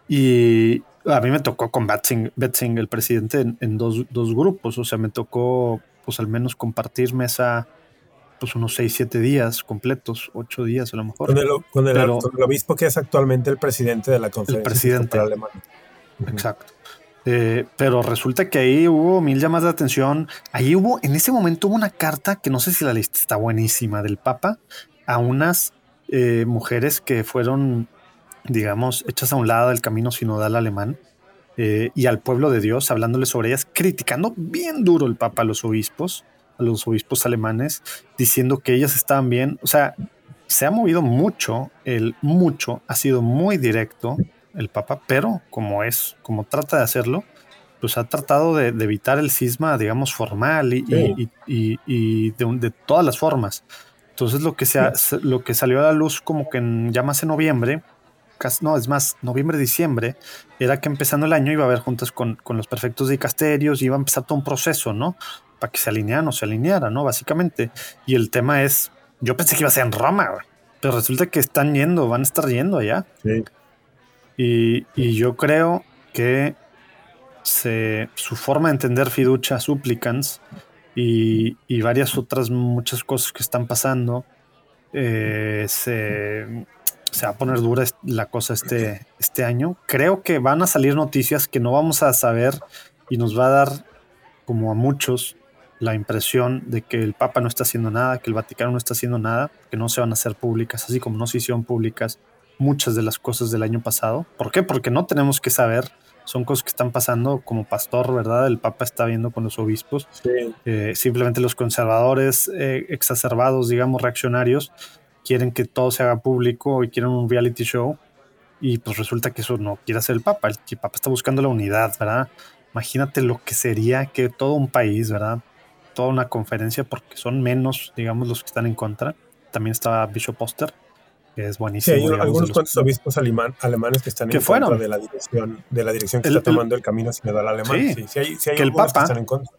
Y a mí me tocó con Betzing, el presidente, en, dos, dos, grupos. O sea, me tocó, pues al menos compartir mesa pues unos 6, 7 días completos, 8 días a lo mejor. Con el, obispo que es actualmente el presidente de la conferencia el presidente alemana. Exacto. Eh, pero resulta que ahí hubo mil llamadas de atención. Ahí hubo, en ese momento hubo una carta que no sé si la lista está buenísima del Papa a unas eh, mujeres que fueron, digamos, hechas a un lado del camino sinodal alemán eh, y al pueblo de Dios, hablándole sobre ellas, criticando bien duro el Papa a los obispos a los obispos alemanes diciendo que ellas estaban bien. O sea, se ha movido mucho, el mucho, ha sido muy directo el Papa, pero como es, como trata de hacerlo, pues ha tratado de, evitar el cisma, digamos, formal y, de, todas las formas. Entonces lo que, se lo que salió a la luz como que en, ya más en noviembre, no, es más, noviembre, diciembre, era que empezando el año iba a haber juntas con, con los prefectos de casterios, iba a empezar todo un proceso, ¿no? para que se alinearan o se alineara, ¿no? Básicamente. Y el tema es, yo pensé que iba a ser en Roma, pero resulta que están yendo, van a estar yendo allá. Sí. Y, yo creo que se, su forma de entender fiducia, supplicans y, varias otras muchas cosas que están pasando, eh, se, se, va a poner dura la cosa este, este año. Creo que van a salir noticias que no vamos a saber y nos va a dar, como a muchos, la impresión de que el Papa no está haciendo nada, que el Vaticano no está haciendo nada, que no se van a hacer públicas, así como no se hicieron públicas muchas de las cosas del año pasado. ¿Por qué? Porque no tenemos que saber, son cosas que están pasando como pastor, ¿verdad? El Papa está viendo con los obispos. Eh, simplemente los conservadores eh, exacerbados, digamos, reaccionarios, quieren que todo se haga público y quieren un reality show. Y pues resulta que eso no quiere hacer el Papa. El, el Papa está buscando la unidad, ¿verdad? Imagínate lo que sería que todo un país, ¿verdad? toda una conferencia porque son menos, digamos, los que están en contra. También está Bishop Poster, que es buenísimo. Sí, hay algunos cuantos obispos alemanes que están en contra de la dirección, de la dirección que está tomando el, camino sinodal alemán. Sí, sí, hay, hay que el Papa, están en contra.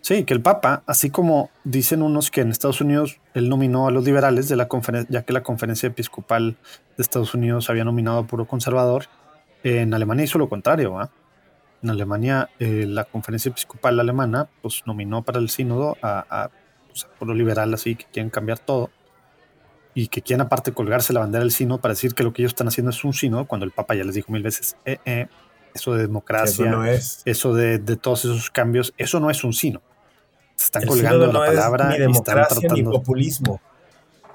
Sí, que el Papa, así como dicen unos que en Estados Unidos él nominó a los liberales de la conferencia, ya que la conferencia episcopal de Estados Unidos había nominado a puro conservador, en Alemania hizo lo contrario, ¿va? en Alemania eh, la conferencia episcopal alemana pues nominó para el sínodo a, a, pues, pueblo liberal así que quieren cambiar todo y que quieren aparte colgarse la bandera del sínodo para decir que lo que ellos están haciendo es un sínodo cuando el Papa ya les dijo mil veces eh, eh, eso de democracia, eso, no es. eso de, de, todos esos cambios, eso no es un sínodo. Se están colgando la palabra ni democracia, ni populismo.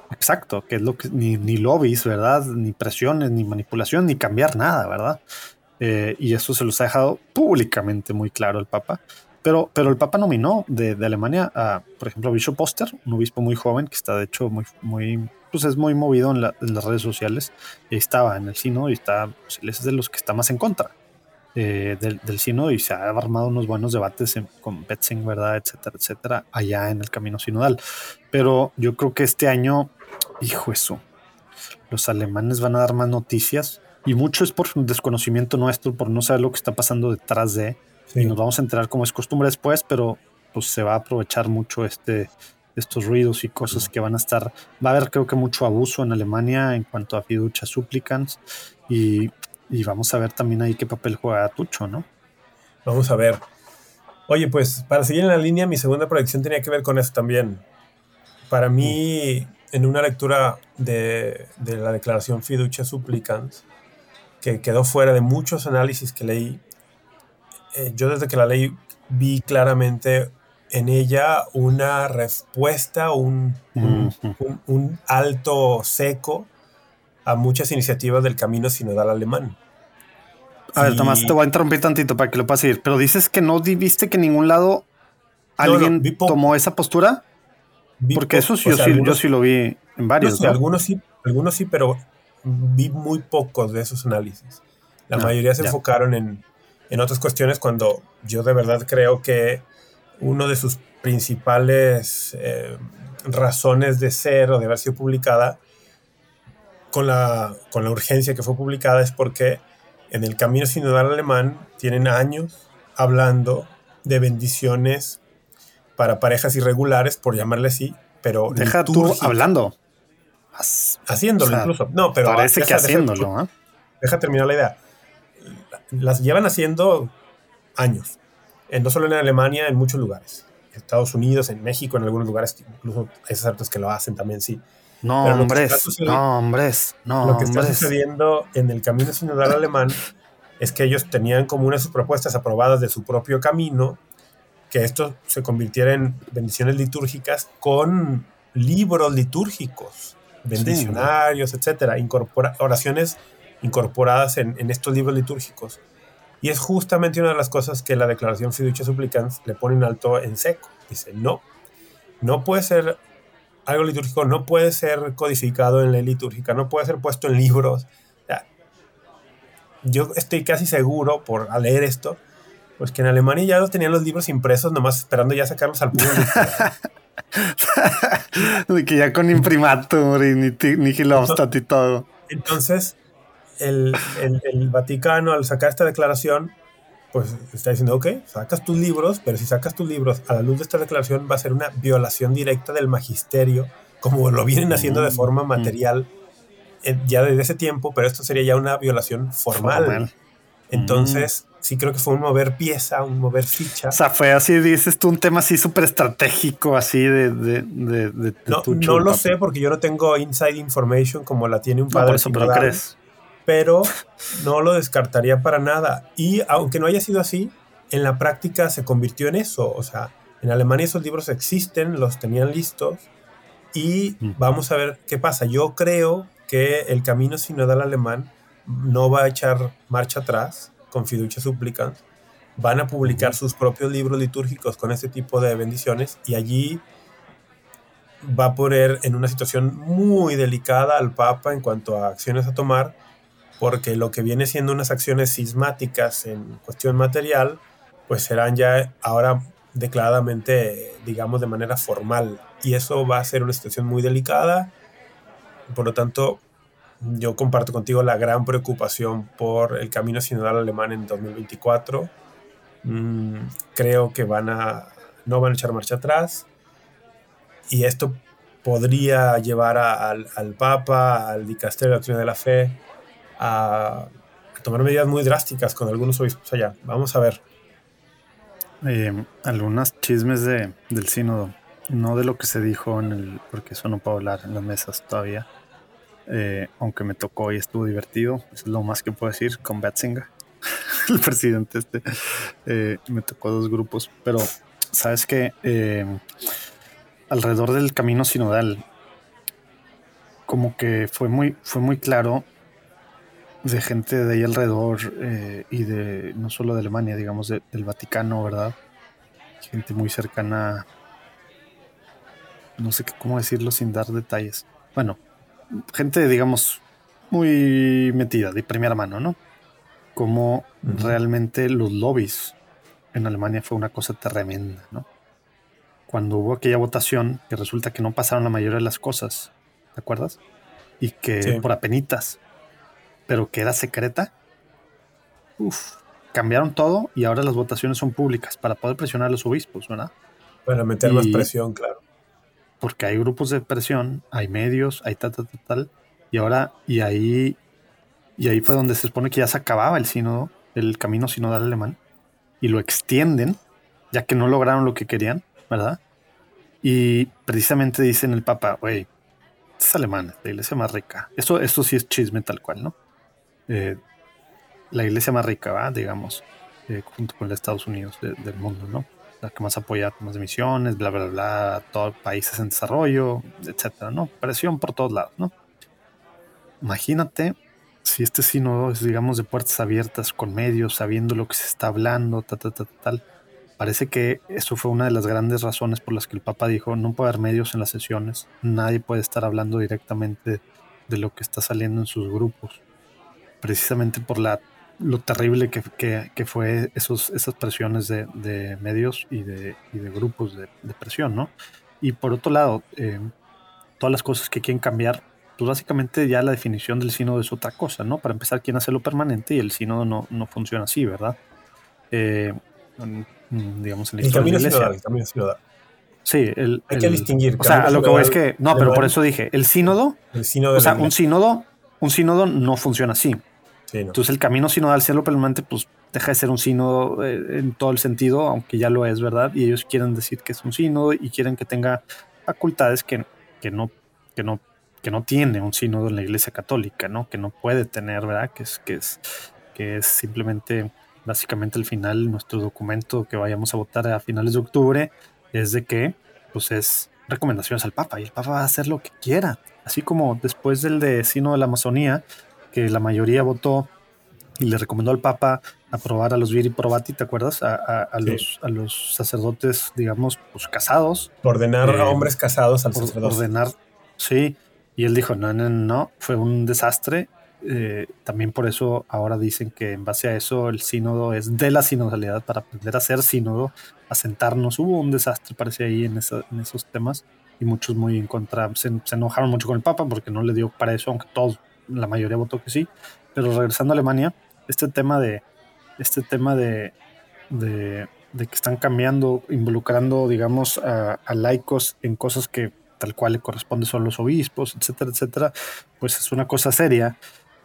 Exacto, que es lo que ni, ni lobbies, ¿verdad? Ni presiones, ni manipulación, ni cambiar nada, ¿verdad? Eh, y eso se los ha dejado públicamente muy claro el Papa. Pero, pero el Papa nominó de, de Alemania a, por ejemplo, a Bishop Poster, un obispo muy joven que está de hecho muy, muy pues es muy movido en, las redes sociales. Y estaba en el sino y está, pues, él es de los que está más en contra eh, del, del sino y se ha armado unos buenos debates con Betzing, ¿verdad? Etcétera, etcétera, allá en el camino sinodal. Pero yo creo que este año, hijo eso, los alemanes van a dar más noticias y mucho es por desconocimiento nuestro, por no saber lo que está pasando detrás de. Y nos vamos a enterar como es costumbre después, pero pues se va a aprovechar mucho este estos ruidos y cosas que van a estar. Va a haber, creo que, mucho abuso en Alemania en cuanto a fiducia supplicans y, y vamos a ver también ahí qué papel juega Tucho, ¿no? Vamos a ver. Oye, pues para seguir en la línea, mi segunda proyección tenía que ver con eso también. Para mí, en una lectura de, de la declaración fiducia supplicans, que quedó fuera de muchos análisis que leí. Eh, yo desde que la leí vi claramente en ella una respuesta, un, un, alto seco a muchas iniciativas del camino sinodal alemán. A ver, Tomás, te voy a interrumpir tantito para que lo puedas ir, pero dices que no viste que en ningún lado alguien tomó esa postura. Porque eso sí, yo, sí, lo vi en varios. Algunos sí, algunos sí, pero vi muy pocos de esos análisis. La mayoría se enfocaron en, en, otras cuestiones cuando yo de verdad creo que uno de sus principales eh, razones de ser o de haber sido publicada con la, con la urgencia que fue publicada es porque en el camino sinodal alemán tienen años hablando de bendiciones para parejas irregulares, por llamarle así, pero... Deja tú hablando haciéndolo incluso. No, pero parece que haciéndolo. ¿eh? Deja terminar la idea. Las llevan haciendo años. no solo en Alemania, en muchos lugares. Estados Unidos, en México, en algunos lugares, incluso hay ciertos que lo hacen también, sí. No, hombres, no, hombres, no, Lo que está sucediendo en el camino sinodal alemán es que ellos tenían como una de sus propuestas aprobadas de su propio camino, que esto se convirtiera en bendiciones litúrgicas con libros litúrgicos bendicionarios, etcétera, incorpora, oraciones incorporadas en, estos libros litúrgicos. Y es justamente una de las cosas que la declaración fiducia supplicans le pone en alto en seco. Dice, no, no puede ser algo litúrgico, no puede ser codificado en ley litúrgica, no puede ser puesto en libros. yo estoy casi seguro, por leer esto, pues que en Alemania ya tenían los libros impresos, nomás esperando ya sacarlos al público. de que ya con imprimatur y ni, y todo. Entonces, el, Vaticano, al sacar esta declaración, pues está diciendo, ok, sacas tus libros, pero si sacas tus libros a la luz de esta declaración va a ser una violación directa del magisterio, como lo vienen haciendo de forma material eh, ya desde ese tiempo, pero esto sería ya una violación formal. Entonces, sí creo que fue un mover pieza, un mover ficha. O sea, fue así, dices tú, un tema así súper estratégico, así de... de, de, no, no lo sé porque yo no tengo inside information como la tiene un padre. No, por eso pero crees. Pero no lo descartaría para nada. Y aunque no haya sido así, en la práctica se convirtió en eso. O sea, en Alemania esos libros existen, los tenían listos. Y vamos a ver qué pasa. Yo creo que el camino sinodal alemán no va a echar marcha atrás con fiducia súplica, van a publicar sus propios libros litúrgicos con este tipo de bendiciones y allí va a poner en una situación muy delicada al Papa en cuanto a acciones a tomar, porque lo que viene siendo unas acciones sismáticas en cuestión material, pues serán ya ahora declaradamente, digamos, de manera formal. Y eso va a ser una situación muy delicada. Por lo tanto, yo comparto contigo la gran preocupación por el camino sinodal alemán en 2024. Mm, creo que van a, no van a echar marcha atrás y esto podría llevar al, Papa, al Dicasterio de la Doctrina de la Fe, a tomar medidas muy drásticas con algunos obispos allá. Vamos a ver. Eh, algunas chismes de, del sínodo, no de lo que se dijo en el, porque eso no puedo hablar en las mesas todavía, eh, aunque me tocó y estuvo divertido, es lo más que puedo decir con Betzinger, el presidente este, eh, me tocó dos grupos, pero sabes que alrededor del camino sinodal, como que fue muy, fue muy claro de gente de ahí alrededor eh, y de no solo de Alemania, digamos del Vaticano, ¿verdad? Gente muy cercana, no sé cómo decirlo sin dar detalles. Bueno, gente, digamos, muy metida, de primera mano, ¿no? Como realmente los lobbies en Alemania fue una cosa tremenda, ¿no? Cuando hubo aquella votación, que resulta que no pasaron la mayoría de las cosas, ¿te acuerdas? Y que por apenitas pero que era secreta. Uf, cambiaron todo y ahora las votaciones son públicas para poder presionar a los obispos, ¿verdad? Para meter más presión, claro. Porque hay grupos de presión, hay medios, hay tal, tal, tal, tal. Y ahora, y ahí, y ahí fue donde se supone que ya se acababa el sínodo, el camino sinodal alemán, y lo extienden, ya que no lograron lo que querían, ¿verdad? Y precisamente dicen el Papa, güey, es alemán, la iglesia más rica. Esto, esto sí es chisme tal cual, ¿no? Eh, la iglesia más rica, ¿va? digamos, eh, junto con los Estados Unidos del mundo, ¿no? La que más apoya más misiones, bla, bla, bla, todos países en desarrollo, etcétera, ¿no? Presión por todos lados, ¿no? Imagínate si este sínodo es, digamos, de puertas abiertas con medios, sabiendo lo que se está hablando, tal, tal, tal, tal. Parece que eso fue una de las grandes razones por las que el Papa dijo, no puede haber medios en las sesiones, nadie puede estar hablando directamente de lo que está saliendo en sus grupos precisamente por la, lo terrible que, fue esos, esas presiones de, medios y de, grupos de, presión, ¿no? Y por otro lado, eh, todas las cosas que quieren cambiar, pues básicamente ya la definición del sínodo es otra cosa, ¿no? Para empezar, quieren hacerlo permanente y el sínodo no, no funciona así, ¿verdad? Eh, digamos en la historia de la iglesia. Sí, el, hay que distinguir. O sea, lo que voy es que, no, pero por eso dije, el sínodo, el sínodo o sea, un sínodo, un sínodo no funciona así. Entonces el camino sinodal cielo permanente pues deja de ser un sínodo eh, en todo el sentido, aunque ya lo es, ¿verdad? Y ellos quieren decir que es un sínodo y quieren que tenga facultades que, que, no, que, no, que no tiene un sínodo en la iglesia católica, ¿no? Que no puede tener, ¿verdad? Que es, que es, que es simplemente, básicamente al final, nuestro documento que vayamos a votar a finales de octubre es de que, pues es recomendaciones al Papa y el Papa va a hacer lo que quiera. Así como después del de Sínodo de la Amazonía, que la mayoría votó y le recomendó al Papa aprobar a los viri probati, ¿te acuerdas? A, los, a los sacerdotes, digamos, pues casados. Ordenar a eh, hombres casados al sacerdote. Ordenar, sí. Y él dijo, no, no, no, fue un desastre. Eh, también por eso ahora dicen que en base a eso el sínodo es de la sinodalidad para aprender a ser sínodo, a sentarnos. Hubo un desastre, parece ahí en, en esos temas y muchos muy en contra, se, se, enojaron mucho con el Papa porque no le dio para eso, aunque todos la mayoría votó que sí. Pero regresando a Alemania, este tema de, este tema de, de, que están cambiando, involucrando, digamos, a, laicos en cosas que tal cual le corresponde son los obispos, etcétera, etcétera, pues es una cosa seria.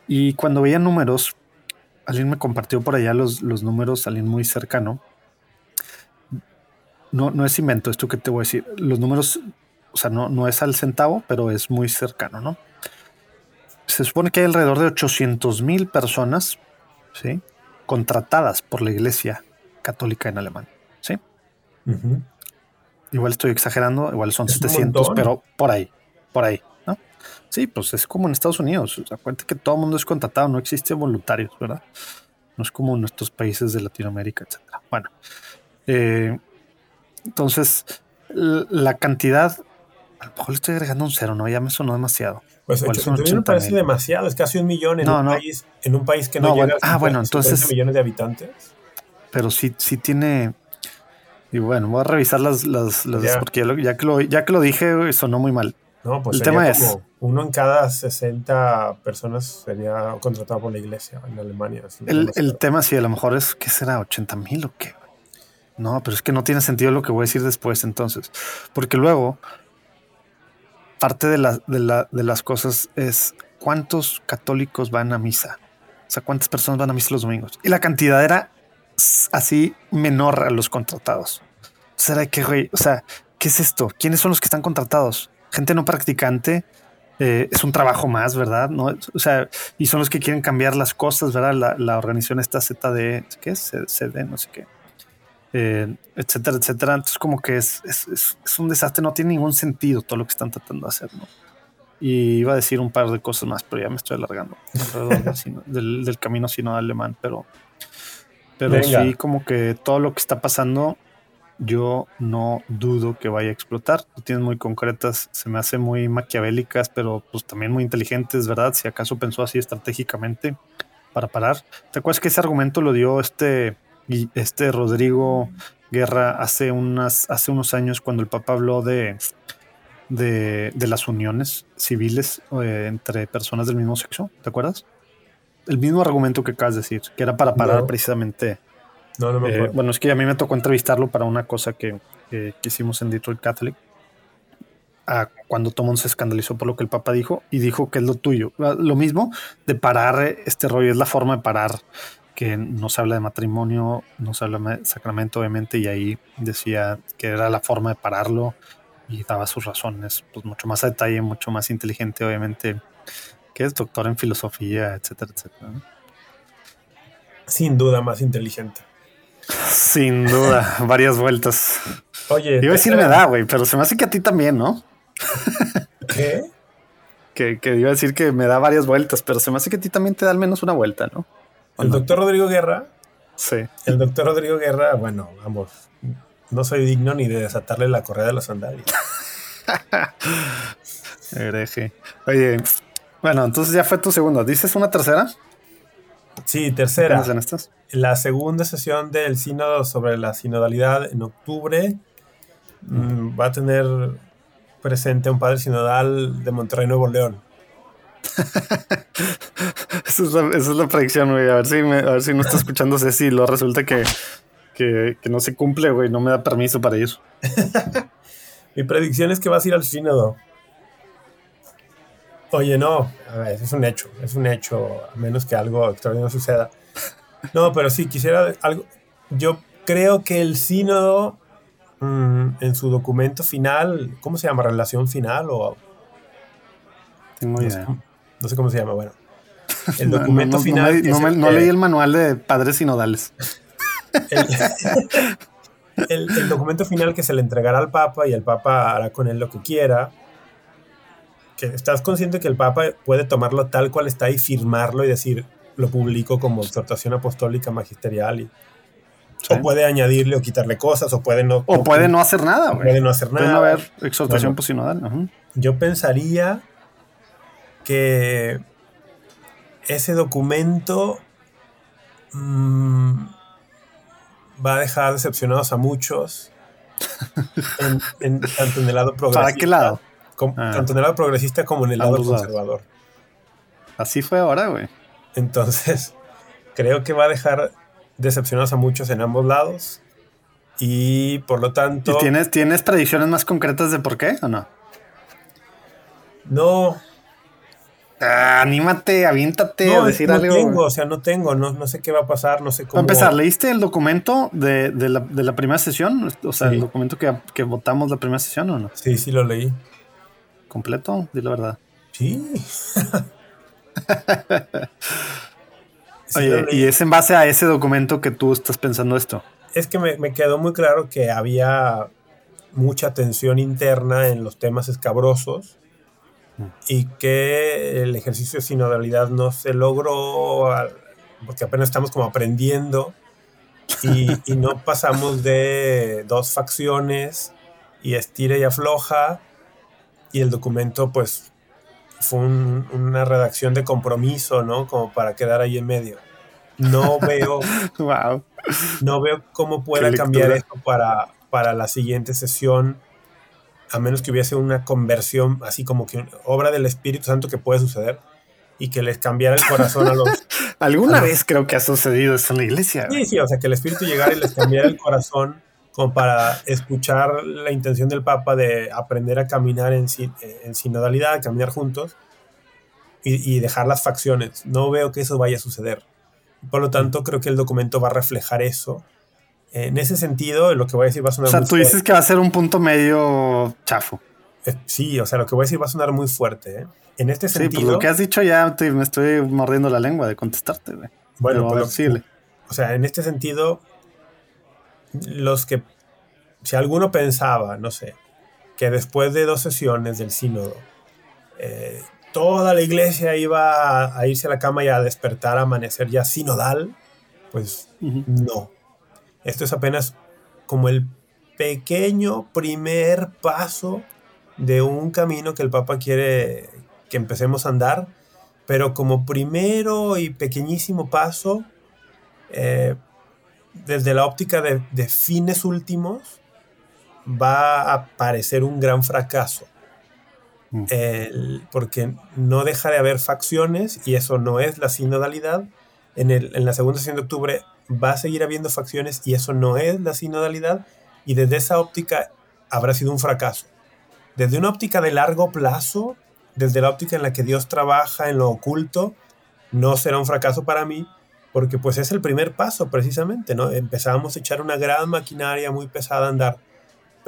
Y cuando veía números, alguien me compartió por allá los, los números, alguien muy cercano. No, no es invento esto que te voy a decir. Los números, o sea, no, no es al centavo, pero es muy cercano, ¿no? Se supone que hay alrededor de 800 mil personas ¿sí? contratadas por la Iglesia Católica en Alemania. ¿sí? Igual estoy exagerando, igual son 700, pero por ahí, por ahí. ¿no? Sí, pues es como en Estados Unidos. Acuérdate que todo el mundo es contratado, no existe voluntarios, ¿verdad? No es como en nuestros países de Latinoamérica, etc. Bueno, eh, entonces la cantidad, a lo mejor le estoy agregando un cero, ¿no? Ya me sonó demasiado. Pues me parece demasiado, es casi un millón en, un, País, en un país que no, llega a ah, bueno, entonces, millones de habitantes. Pero sí, sí tiene... Y bueno, voy a revisar las, las, porque ya, que lo, ya que lo dije sonó muy mal. No, pues el tema es uno en cada 60 personas sería contratado por la iglesia en Alemania. El, el, tema sí, a lo mejor es que será 80 mil o qué. No, pero es que no tiene sentido lo que voy a decir después entonces, porque luego parte de, de, las cosas es cuántos católicos van a misa. O sea, ¿cuántas personas van a misa los domingos? Y la cantidad era así menor a los contratados. ¿Será que, güey? O sea, ¿qué es esto? ¿Quiénes son los que están contratados? Gente no practicante. Eh, es un trabajo más, ¿verdad? No, o sea, y son los que quieren cambiar las cosas, ¿verdad? La, organización está ZD, ¿qué es? CD, no sé qué. Eh, etcétera, etcétera. Entonces, como que es, es, es, un desastre, no tiene ningún sentido todo lo que están tratando de hacer, ¿no? Y iba a decir un par de cosas más, pero ya me estoy alargando del, del, camino sino alemán, pero, pero sí, como que todo lo que está pasando, yo no dudo que vaya a explotar. Tú tienes muy concretas, se me hace muy maquiavélicas, pero pues también muy inteligentes, ¿verdad? Si acaso pensó así estratégicamente para parar. ¿Te acuerdas que ese argumento lo dio este, este Rodrigo Guerra hace, unas, hace unos años cuando el Papa habló de de, las uniones civiles eh, entre personas del mismo sexo. ¿Te acuerdas? El mismo argumento que acabas de decir, que era para parar precisamente. No, no me eh, bueno, es que a mí me tocó entrevistarlo para una cosa que, hicimos en Detroit Catholic. cuando Tomón se escandalizó por lo que el Papa dijo y dijo que es lo tuyo. Ah, lo mismo de parar este rollo, es la forma de parar que no se habla de matrimonio, no se habla de sacramento, obviamente, y ahí decía que era la forma de pararlo y daba sus razones, pues mucho más a detalle, mucho más inteligente, obviamente, que es doctor en filosofía, etcétera, etcétera. Sin duda más inteligente. Sin duda, varias vueltas. Oye, iba a decir me da, güey, pero se me hace que a ti también, ¿no? ¿Qué? que, que iba a decir que me da varias vueltas, pero se me hace que a ti también te da al menos una vuelta, ¿no? El doctor Rodrigo Guerra. Sí. El doctor Rodrigo Guerra, bueno, vamos, no soy digno ni de desatarle la correa de los sandalias. Hereje. Oye, bueno, entonces ya fue tu segundo. ¿Dices una tercera? Sí, tercera. en estas? La segunda sesión del sínodo sobre la sinodalidad en octubre mm, va a tener presente un padre sinodal de Monterrey, Nuevo León. esa, es la, predicción, güey. A ver si a ver si no está escuchando Ceci. Lo resulta que que, no se cumple, güey. No me da permiso para ir. Mi predicción es que vas a ir al sínodo. Oye, no, a ver, es un hecho, es un hecho, a menos que algo extraordinario suceda. No, pero sí, quisiera algo. Yo creo que el sínodo, mm, en su documento final, ¿cómo se llama? ¿Relación final o.? Tengo idea. No sé cómo se llama, bueno. El documento final. no leí el manual de padres sinodales. el, documento final que se le entregará al Papa y el Papa hará con él lo que quiera. Que estás consciente que el Papa puede tomarlo tal cual está y firmarlo y decir, lo publico como exhortación apostólica magisterial y, O puede añadirle o quitarle cosas, o puede no. O puede no hacer nada, Puede no hacer nada. Puede no haber exhortación bueno, Yo pensaría que ese documento mmm, va a dejar decepcionados a muchos, en, tanto en el lado progresista. ¿Para qué lado? Ah. Tanto en el lado progresista como en el lado conservador. Así fue ahora, güey. Entonces, creo que va a dejar decepcionados a muchos en ambos lados. Y por lo tanto. ¿Y tienes, ¿Tienes predicciones más concretas de por qué o no? No, Ah, anímate, aviéntate a decir algo. No tengo, o sea, no tengo, no, sé qué va a pasar, no sé cómo. Para empezar, ¿leíste el documento de, la, primera sesión? O sea, el documento que, votamos la primera sesión o no? Sí, sí lo leí. ¿Completo? Di la verdad. Sí. Oye, y es en base a ese documento que tú estás pensando esto. Es que me, me quedó muy claro que había mucha tensión interna en los temas escabrosos y que el ejercicio de sinodalidad no se logró porque apenas estamos como aprendiendo y, no pasamos de dos facciones y estira y afloja y el documento pues fue una redacción de compromiso, ¿no? Como para quedar ahí en medio. No veo, wow. no veo cómo pueda cambiar esto para, para la siguiente sesión a menos que hubiese una conversión, así como que obra del Espíritu Santo que puede suceder y que les cambiara el corazón a los... Alguna vez creo que ha sucedido eso en la iglesia. Sí, sí, o sea, que el Espíritu llegara y les cambiara el corazón como para escuchar la intención del Papa de aprender a caminar en, en sinodalidad, a caminar juntos, y, dejar las facciones. No veo que eso vaya a suceder. Por lo tanto, creo que el documento va a reflejar eso. En ese sentido, lo que voy a decir va a sonar... O sea, tú dices que va a ser un punto medio chafo. Eh, sí, o sea, lo que voy a decir va a sonar muy fuerte. ¿eh? En este sentido... Sí, pues lo que has dicho ya me estoy mordiendo la lengua de contestarte. Bueno, pero, sí. o sea, en este sentido, los que... Si alguno pensaba, no sé, que después de dos sesiones del sínodo, eh, toda la iglesia iba a, irse a la cama y a despertar, a amanecer ya sinodal, pues no. Esto es apenas como el pequeño primer paso de un camino que el Papa quiere que empecemos a andar, pero como primero y pequeñísimo paso, eh, desde la óptica de, de fines últimos, va a parecer un gran fracaso Mm. porque no deja de haber facciones y eso no es la sinodalidad. En, el, en la segunda sesión de octubre va a seguir habiendo facciones y eso no es la sinodalidad y desde esa óptica habrá sido un fracaso. Desde una óptica de largo plazo, desde la óptica en la que Dios trabaja en lo oculto, no será un fracaso para mí, porque pues es el primer paso precisamente, ¿no? Empezamos a echar una gran maquinaria muy pesada a andar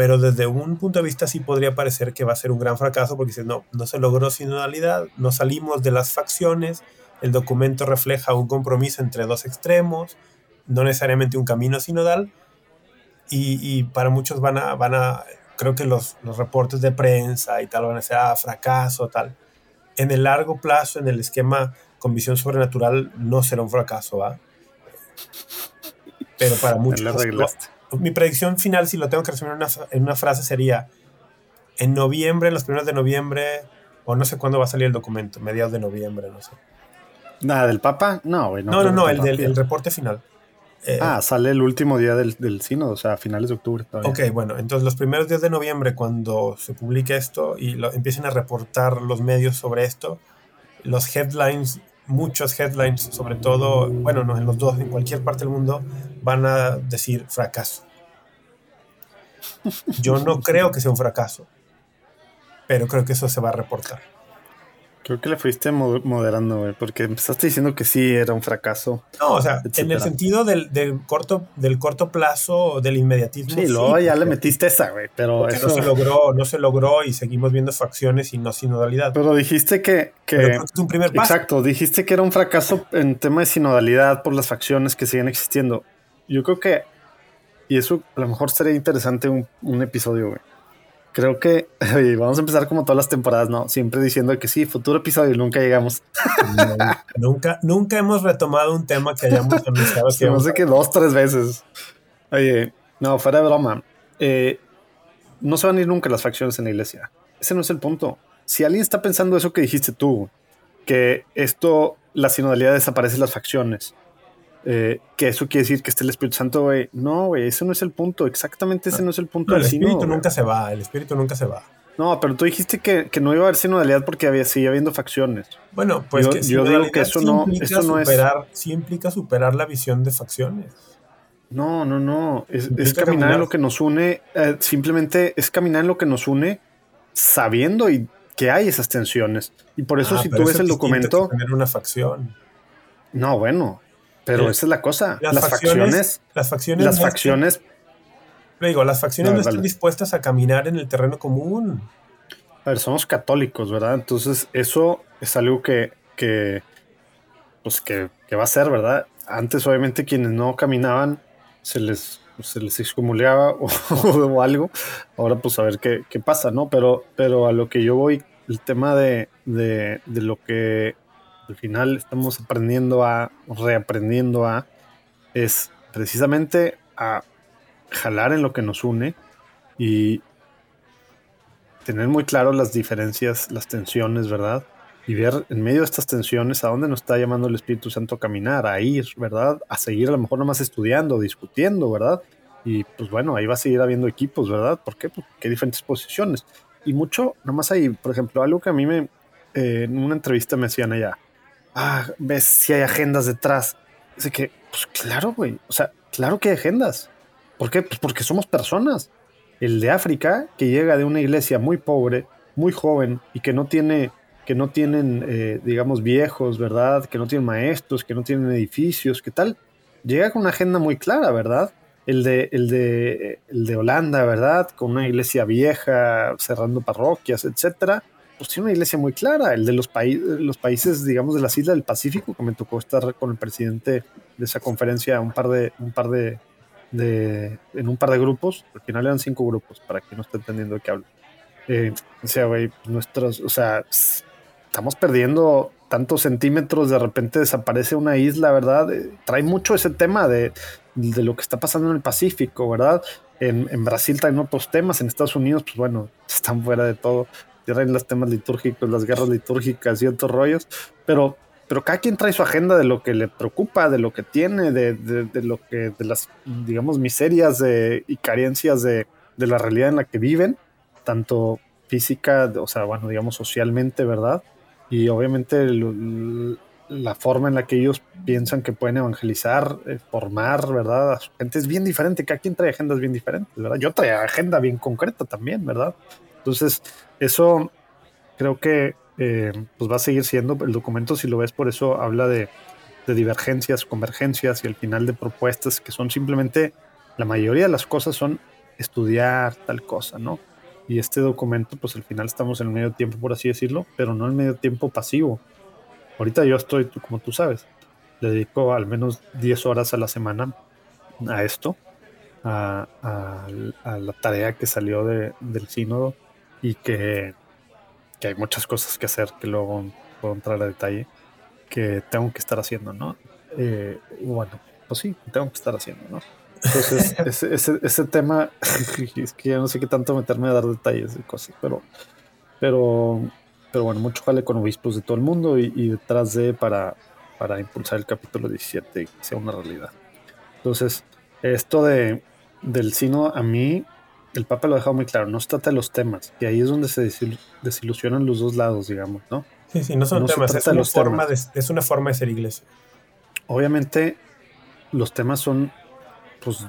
pero desde un punto de vista sí podría parecer que va a ser un gran fracaso porque si no, no se logró sinodalidad, no salimos de las facciones, el documento refleja un compromiso entre dos extremos, no necesariamente un camino sinodal, y, para muchos van a, van a creo que los, los, reportes de prensa y tal van a ser ah, fracaso, tal. En el largo plazo, en el esquema con visión sobrenatural, no será un fracaso, ¿va? Pero para muchos mi predicción final, si lo tengo que resumir en una, frase, sería en noviembre, en los primeros de noviembre, o no sé cuándo va a salir el documento, mediados de noviembre, no sé. ¿Nada del Papa? No, güey. No, no, no, el del reporte final. Eh, ah, sale el último día del, del sínodo, o sea, a finales de octubre. Todavía. Ok, bueno, entonces los primeros días de noviembre, cuando se publique esto y lo, empiecen a reportar los medios sobre esto, los headlines muchos headlines, sobre todo, bueno, no, en los dos, en cualquier parte del mundo, van a decir fracaso. Yo no creo que sea un fracaso, pero creo que eso se va a reportar. Creo que le fuiste moderando, güey, porque empezaste diciendo que sí era un fracaso. No, o sea, en el sentido del, corto, del corto plazo, del inmediatismo. Sí, luego ya le metiste esa, güey, pero eso... no se logró, no se logró y seguimos viendo facciones y no sinodalidad. Pero dijiste que, que es un primer paso. Exacto, dijiste que era un fracaso en tema de sinodalidad por las facciones que siguen existiendo. Yo creo que, y eso a lo mejor sería interesante un, un episodio, güey creo que vamos a empezar como todas las temporadas, ¿no? Siempre diciendo que sí, futuro episodio, nunca llegamos. nunca, nunca hemos retomado un tema que hayamos anunciado. no sé que dos, tres veces. Oye, no, fuera de broma. Eh, no se van a ir nunca las facciones en la iglesia. Ese no es el punto. Si alguien está pensando eso que dijiste tú, que esto, la sinodalidad desaparece las facciones, eh, que eso quiere decir que esté el Espíritu Santo, güey. No, güey, ese no es el punto. Exactamente ese no es el punto el Espíritu nunca se va, el Espíritu nunca se va. No, pero tú dijiste que, no iba a haber sinodalidad porque había, seguía habiendo facciones. Bueno, pues yo, digo que eso no, eso no superar, es. Sí implica superar la visión de facciones. No, no, no. Es, caminar, en lo que nos une. Eh, simplemente es caminar en lo que nos une sabiendo y que hay esas tensiones. Y por eso, ah, si tú ves el documento. tener una facción. No, bueno. Pero esa es la cosa. Las, facciones, Las facciones. Las facciones. digo, las facciones no, están dispuestas a caminar en el terreno común. A ver, somos católicos, ¿verdad? Entonces, eso es algo que, que pues que, va a ser, ¿verdad? Antes, obviamente, quienes no caminaban se les, se les excomulgaba o, algo. Ahora, pues, a ver qué, qué, pasa, ¿no? Pero, pero a lo que yo voy, el tema de, de, de lo que al final estamos aprendiendo a, reaprendiendo a, es precisamente a jalar en lo que nos une y tener muy claro las diferencias, las tensiones, ¿verdad? Y ver en medio de estas tensiones a dónde nos está llamando el Espíritu Santo a caminar, a ir, ¿verdad? A seguir a lo mejor nomás estudiando, discutiendo, ¿verdad? Y pues bueno, ahí va a seguir habiendo equipos, ¿verdad? ¿Por qué? Porque hay diferentes posiciones. Y mucho, nomás hay, por ejemplo, algo que a mí me, eh, en una entrevista me decían allá, ah, ves si hay agendas detrás. Dice que, pues claro, güey. O sea, claro que hay agendas. ¿Por qué? Pues porque somos personas. El de África, que llega de una iglesia muy pobre, muy joven y que no tiene, que no tienen, eh, digamos, viejos, ¿verdad? Que no tienen maestros, que no tienen edificios, ¿qué tal? Llega con una agenda muy clara, ¿verdad? El de, el de, el de Holanda, ¿verdad? Con una iglesia vieja, cerrando parroquias, etcétera. Pues tiene una iglesia muy clara. El de los, los países, digamos, de las islas del Pacífico, que me tocó estar con el presidente de esa conferencia un par de, un par de, de en un par de grupos. Al final eran cinco grupos, para que no esté entendiendo de qué hablo. Eh, o sea, güey, nuestros, o sea, estamos perdiendo tantos centímetros, de repente desaparece una isla, ¿verdad? Eh, trae mucho ese tema de, de, lo que está pasando en el Pacífico, ¿verdad? En, en, Brasil traen otros temas, en Estados Unidos, pues bueno, están fuera de todo, traen los temas litúrgicos, las guerras litúrgicas y otros rollos, pero, pero cada quien trae su agenda de lo que le preocupa, de lo que tiene, de, de, de lo que, de las, digamos, miserias de, y carencias de, de la realidad en la que viven, tanto física, o sea, bueno, digamos socialmente, ¿verdad? y obviamente la forma en la que ellos piensan que pueden evangelizar, eh, formar, ¿verdad? A su gente es bien diferente, cada quien trae agendas bien diferentes, ¿verdad? Yo trae agenda bien concreta también, ¿verdad? Entonces, eso creo que eh, pues va a seguir siendo el documento, si lo ves, por eso habla de, divergencias, convergencias y al final de propuestas que son simplemente, la mayoría de las cosas son estudiar tal cosa, ¿no? Y este documento, pues al final estamos en el medio tiempo, por así decirlo, pero no en medio tiempo pasivo. Ahorita yo estoy, como tú sabes, le dedico al menos 10 horas a la semana a esto, a, la tarea que salió del sínodo y que, que, hay muchas cosas que hacer que luego puedo entrar a detalle que tengo que estar haciendo, ¿no? Eh, bueno, pues sí, tengo que estar haciendo, ¿no? Entonces, ese, ese, ese, tema, es que ya no sé qué tanto meterme a dar detalles de cosas, pero, pero, pero bueno, mucho jale con obispos de todo el mundo y, detrás de para, para impulsar el capítulo 17 y que sea una realidad. Entonces, esto de, del sino, a mí, el Papa lo ha dejado muy claro, no se trata de los temas, y ahí es donde se desilusionan los dos lados, digamos, ¿no? Sí, sí, no son temas, es una, forma de, es una forma de ser iglesia. Obviamente, los temas son pues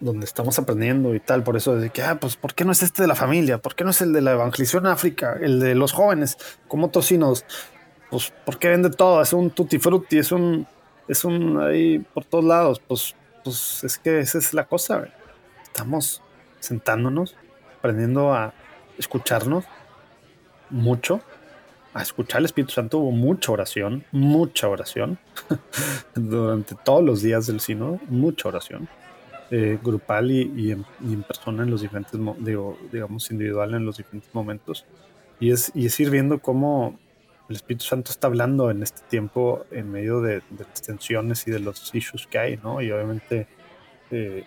donde estamos aprendiendo y tal, por eso de que, ah, pues, ¿por qué no es este de la familia? ¿Por qué no es el de la evangelización en África? El de los jóvenes, como tocinos, pues, ¿por qué vende todo? Es un tutti frutti, es un, es un ahí por todos lados, pues, pues es que esa es la cosa, estamos sentándonos, aprendiendo a escucharnos mucho, a escuchar al Espíritu Santo, hubo mucha oración, mucha oración, durante todos los días del sino, mucha oración, eh, grupal y, en, persona en los diferentes, digo, digamos, individual en los diferentes momentos. Y es, y es ir viendo cómo el Espíritu Santo está hablando en este tiempo en medio de, las tensiones y de los issues que hay, ¿no? Y obviamente eh,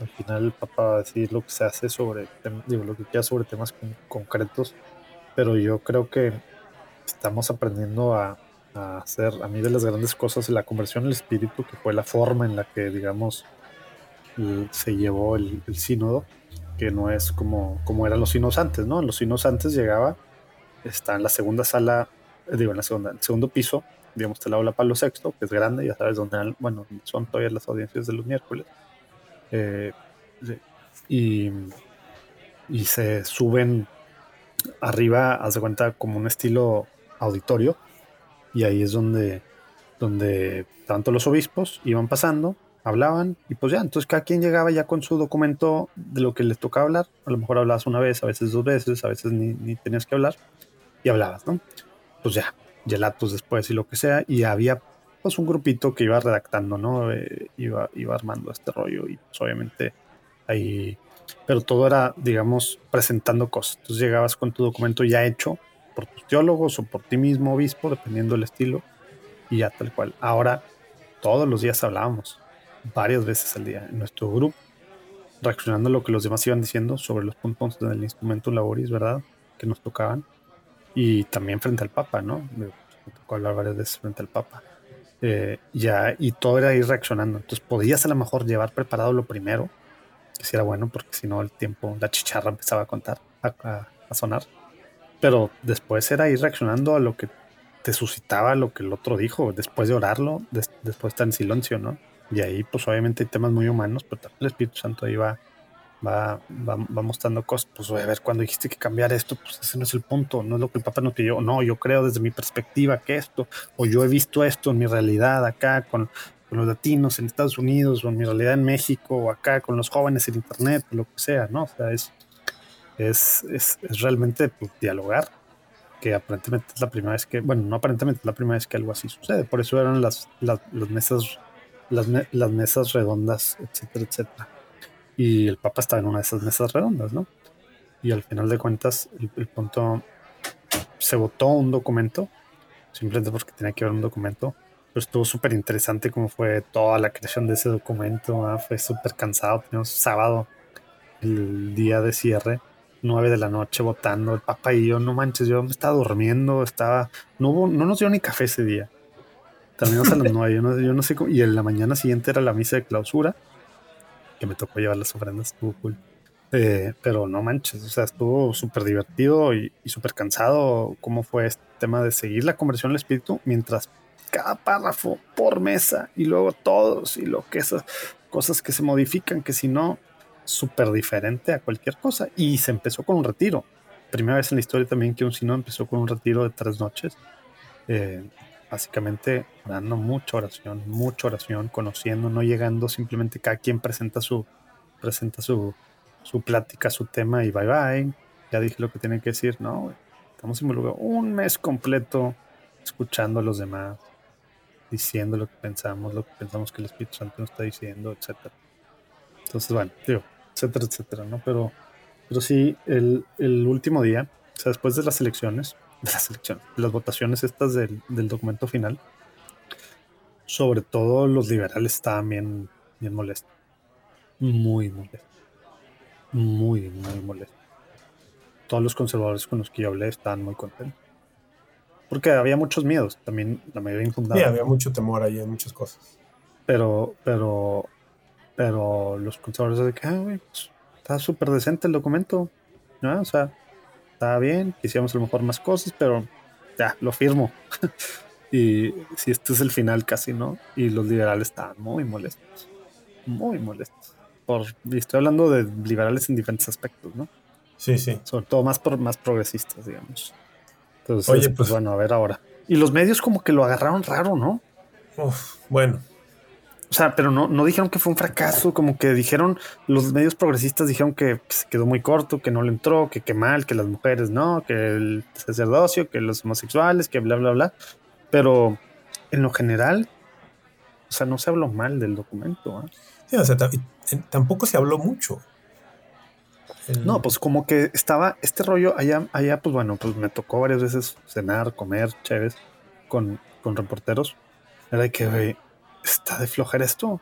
al final el Papa va a decir lo que se hace sobre, digo, lo que quiera sobre temas concretos, pero yo creo que estamos aprendiendo a, hacer, a mí de las grandes cosas, la conversión del espíritu, que fue la forma en la que, digamos, se llevó el, sínodo, que no es como, como eran los sinos antes, ¿no? En los sinos antes llegaba, está en la segunda sala, eh, digo, en la segunda, el segundo piso, digamos, está la aula Pablo VI, que es grande, ya sabes dónde, bueno, son todavía las audiencias de los miércoles. Eh, y, se suben arriba, haz de cuenta, como un estilo auditorio. Y ahí es donde, donde tanto los obispos iban pasando, hablaban y pues ya, entonces cada quien llegaba ya con su documento de lo que les tocaba hablar, a lo mejor hablabas una vez, a veces dos veces, a veces ni, tenías que hablar y hablabas, ¿no? Pues ya, gelatos después y lo que sea, y había pues un grupito que iba redactando, ¿no? Eh, iba, iba armando este rollo y pues obviamente ahí, pero todo era, digamos, presentando cosas, entonces llegabas con tu documento ya hecho por tus teólogos o por ti mismo, obispo, dependiendo del estilo, y ya tal cual. Ahora, todos los días hablábamos, varias veces al día, en nuestro grupo, reaccionando a lo que los demás iban diciendo sobre los puntos del instrumento laboris, ¿verdad? Que nos tocaban, y también frente al Papa, ¿no? Me tocó hablar varias veces frente al Papa. Eh, ya, y todo era ir reaccionando. Entonces podías a lo mejor llevar preparado lo primero, que si era bueno, porque si no el tiempo, la chicharra empezaba a contar, a sonar pero después era ir reaccionando a lo que te suscitaba lo que el otro dijo, después de orarlo, después está en silencio, ¿no? Y ahí, pues obviamente hay temas muy humanos, pero también el Espíritu Santo iba va, va, va, mostrando cosas. Pues a ver, cuando dijiste que cambiar esto, pues ese no es el punto, no es lo que el Papa nos pidió. No, yo creo desde mi perspectiva que esto, o yo he visto esto en mi realidad acá con, con los latinos en Estados Unidos, o en mi realidad en México, o acá con los jóvenes en Internet, lo que sea, ¿no? O sea, es, es, es, es realmente pues, dialogar, que aparentemente es la primera vez que, bueno, no aparentemente es la primera vez que algo así sucede. Por eso eran las, las, las mesas, las, las mesas redondas, etcétera, etcétera y el Papa estaba en una de esas mesas redondas, ¿no? Y al final de cuentas, el, punto se votó un documento, simplemente porque tenía que haber un documento, pero estuvo súper interesante cómo fue toda la creación de ese documento, ¿ah? fue súper cansado, teníamos sábado, el día de cierre, nueve de la noche votando, el Papa y yo, no manches, yo me estaba durmiendo, estaba, no hubo, no nos dio ni café ese día. Terminamos a las nueve, yo no, yo no sé cómo, y en la mañana siguiente era la misa de clausura que me tocó llevar las ofrendas, estuvo cool. Eh, pero no manches, o sea, estuvo súper divertido y, súper cansado cómo fue este tema de seguir la conversión al espíritu mientras cada párrafo por mesa y luego todos y lo que esas cosas que se modifican, que si no, súper diferente a cualquier cosa. Y se empezó con un retiro. Primera vez en la historia también que un sino empezó con un retiro de tres noches. Eh, básicamente dando mucha oración, mucha oración, conociendo, no llegando, simplemente cada quien presenta su, presenta su, su plática, su tema y bye bye. Ya dije lo que tiene que decir, no, estamos involucrados un mes completo escuchando a los demás, diciendo lo que pensamos, lo que pensamos que el Espíritu Santo nos está diciendo, etcétera. Entonces, bueno, etcétera, etcétera, ¿no? Pero, pero sí, el, el último día, o sea, después de las elecciones, las elecciones, las votaciones estas del, documento final, sobre todo los liberales estaban bien, bien molestos. Muy molestos. Muy, muy molestos. Todos los conservadores con los que yo hablé estaban muy contentos. Porque había muchos miedos, también la mayoría infundados. Sí, había mucho temor ahí en muchas cosas. Pero, pero, pero los conservadores de que, ah, pues, está súper decente el documento. ¿no? O sea, está bien, quisiéramos a lo mejor más cosas, pero ya, lo firmo. y si este es el final casi, ¿no? Y los liberales estaban muy molestos, muy molestos. Por, y estoy hablando de liberales en diferentes aspectos, ¿no? Sí, sí. Sobre todo más, por, más progresistas, digamos. Entonces, Oye, pues, pues, bueno, a ver ahora. Y los medios como que lo agarraron raro, ¿no? Uf, bueno, o sea, pero no, no dijeron que fue un fracaso, como que dijeron, los medios progresistas dijeron que se quedó muy corto, que no le entró, que qué mal, que las mujeres no, que el sacerdocio, que los homosexuales, que bla, bla, bla. Pero en lo general, o sea, no se habló mal del documento. ¿eh? Sí, o sea, tampoco se habló mucho. No, pues como que estaba este rollo allá, allá, pues bueno, pues me tocó varias veces cenar, comer, chéves con, con reporteros. Era de que, está de flojer esto.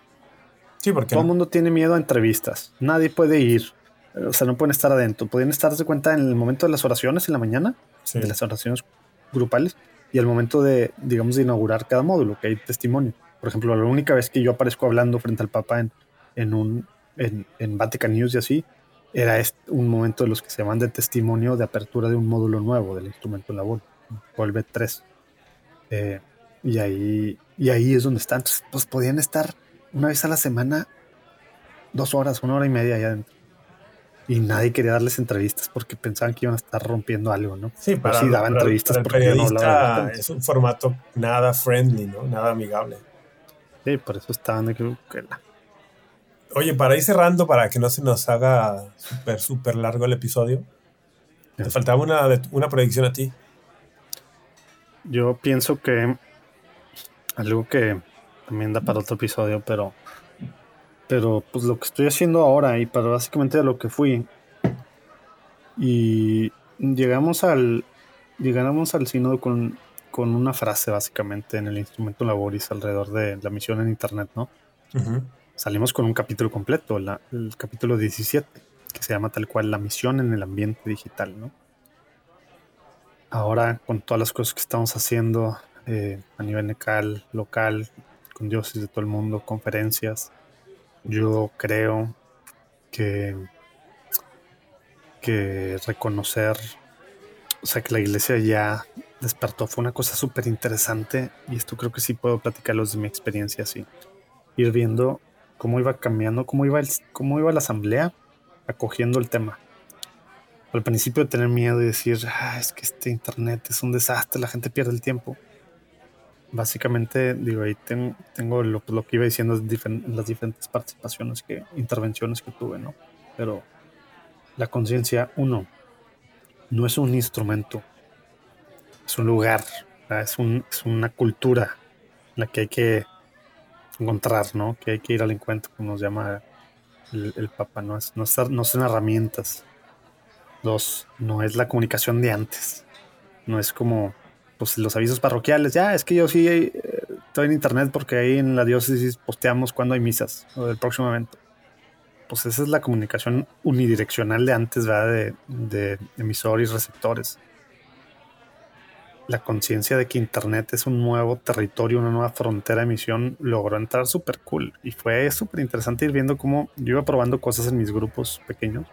Sí, porque todo el mundo tiene miedo a entrevistas. Nadie puede ir. O sea, no pueden estar adentro. Pueden estarse cuenta en el momento de las oraciones en la mañana, de las oraciones grupales, y al momento de, digamos, de inaugurar cada módulo, que hay testimonio. Por ejemplo, la única vez que yo aparezco hablando frente al Papa en, en un en, en, Vatican News y así, era un momento de los que se llaman de testimonio de apertura de un módulo nuevo del instrumento en la voz, Volve 3. Eh, y ahí, y ahí es donde están. pues podían estar una vez a la semana, dos horas, una hora y media allá adentro. Y nadie quería darles entrevistas porque pensaban que iban a estar rompiendo algo, ¿no? Sí, para, sí daban entrevistas porque no Es un formato nada friendly, ¿no? Nada amigable. Sí, por eso estaban de que, Oye, para ir cerrando, para que no se nos haga súper, súper largo el episodio, te faltaba una, una predicción a ti. Yo pienso que algo que también da para otro episodio, pero, pero pues lo que estoy haciendo ahora y para básicamente lo que fui. Y llegamos al, llegamos al sínodo con, con una frase básicamente en el instrumento Laboris alrededor de la misión en Internet, ¿no? Salimos con un capítulo completo, el capítulo 17, que se llama tal cual La misión en el ambiente digital, ¿no? Ahora, con todas las cosas que estamos haciendo eh, a nivel local, local, con dioses de todo el mundo, conferencias. Yo creo que, que reconocer, o sea, que la iglesia ya despertó fue una cosa súper interesante y esto creo que sí puedo platicarlos de mi experiencia así. Ir viendo cómo iba cambiando, cómo iba, cómo iba la asamblea acogiendo el tema. Al principio tener miedo y decir, ah, es que este internet es un desastre, la gente pierde el tiempo. Básicamente, digo, ahí tengo, lo, que iba diciendo en las diferentes participaciones, que intervenciones que tuve, ¿no? Pero la conciencia, uno, no es un instrumento, es un lugar, es, un, es, una cultura la que hay que encontrar, ¿no? Que hay que ir al encuentro, como nos llama el, Papa, ¿no? Es, no, no son herramientas. Dos, no es la comunicación de antes. No es como pues, los avisos parroquiales. Ya, es que yo sí eh, estoy en internet porque ahí en la diócesis posteamos cuando hay misas o del próximo evento. Pues esa es la comunicación unidireccional de antes, ¿verdad? De, de emisores y receptores la conciencia de que Internet es un nuevo territorio, una nueva frontera de emisión, logró entrar súper cool. Y fue súper interesante ir viendo cómo yo iba probando cosas en mis grupos pequeños.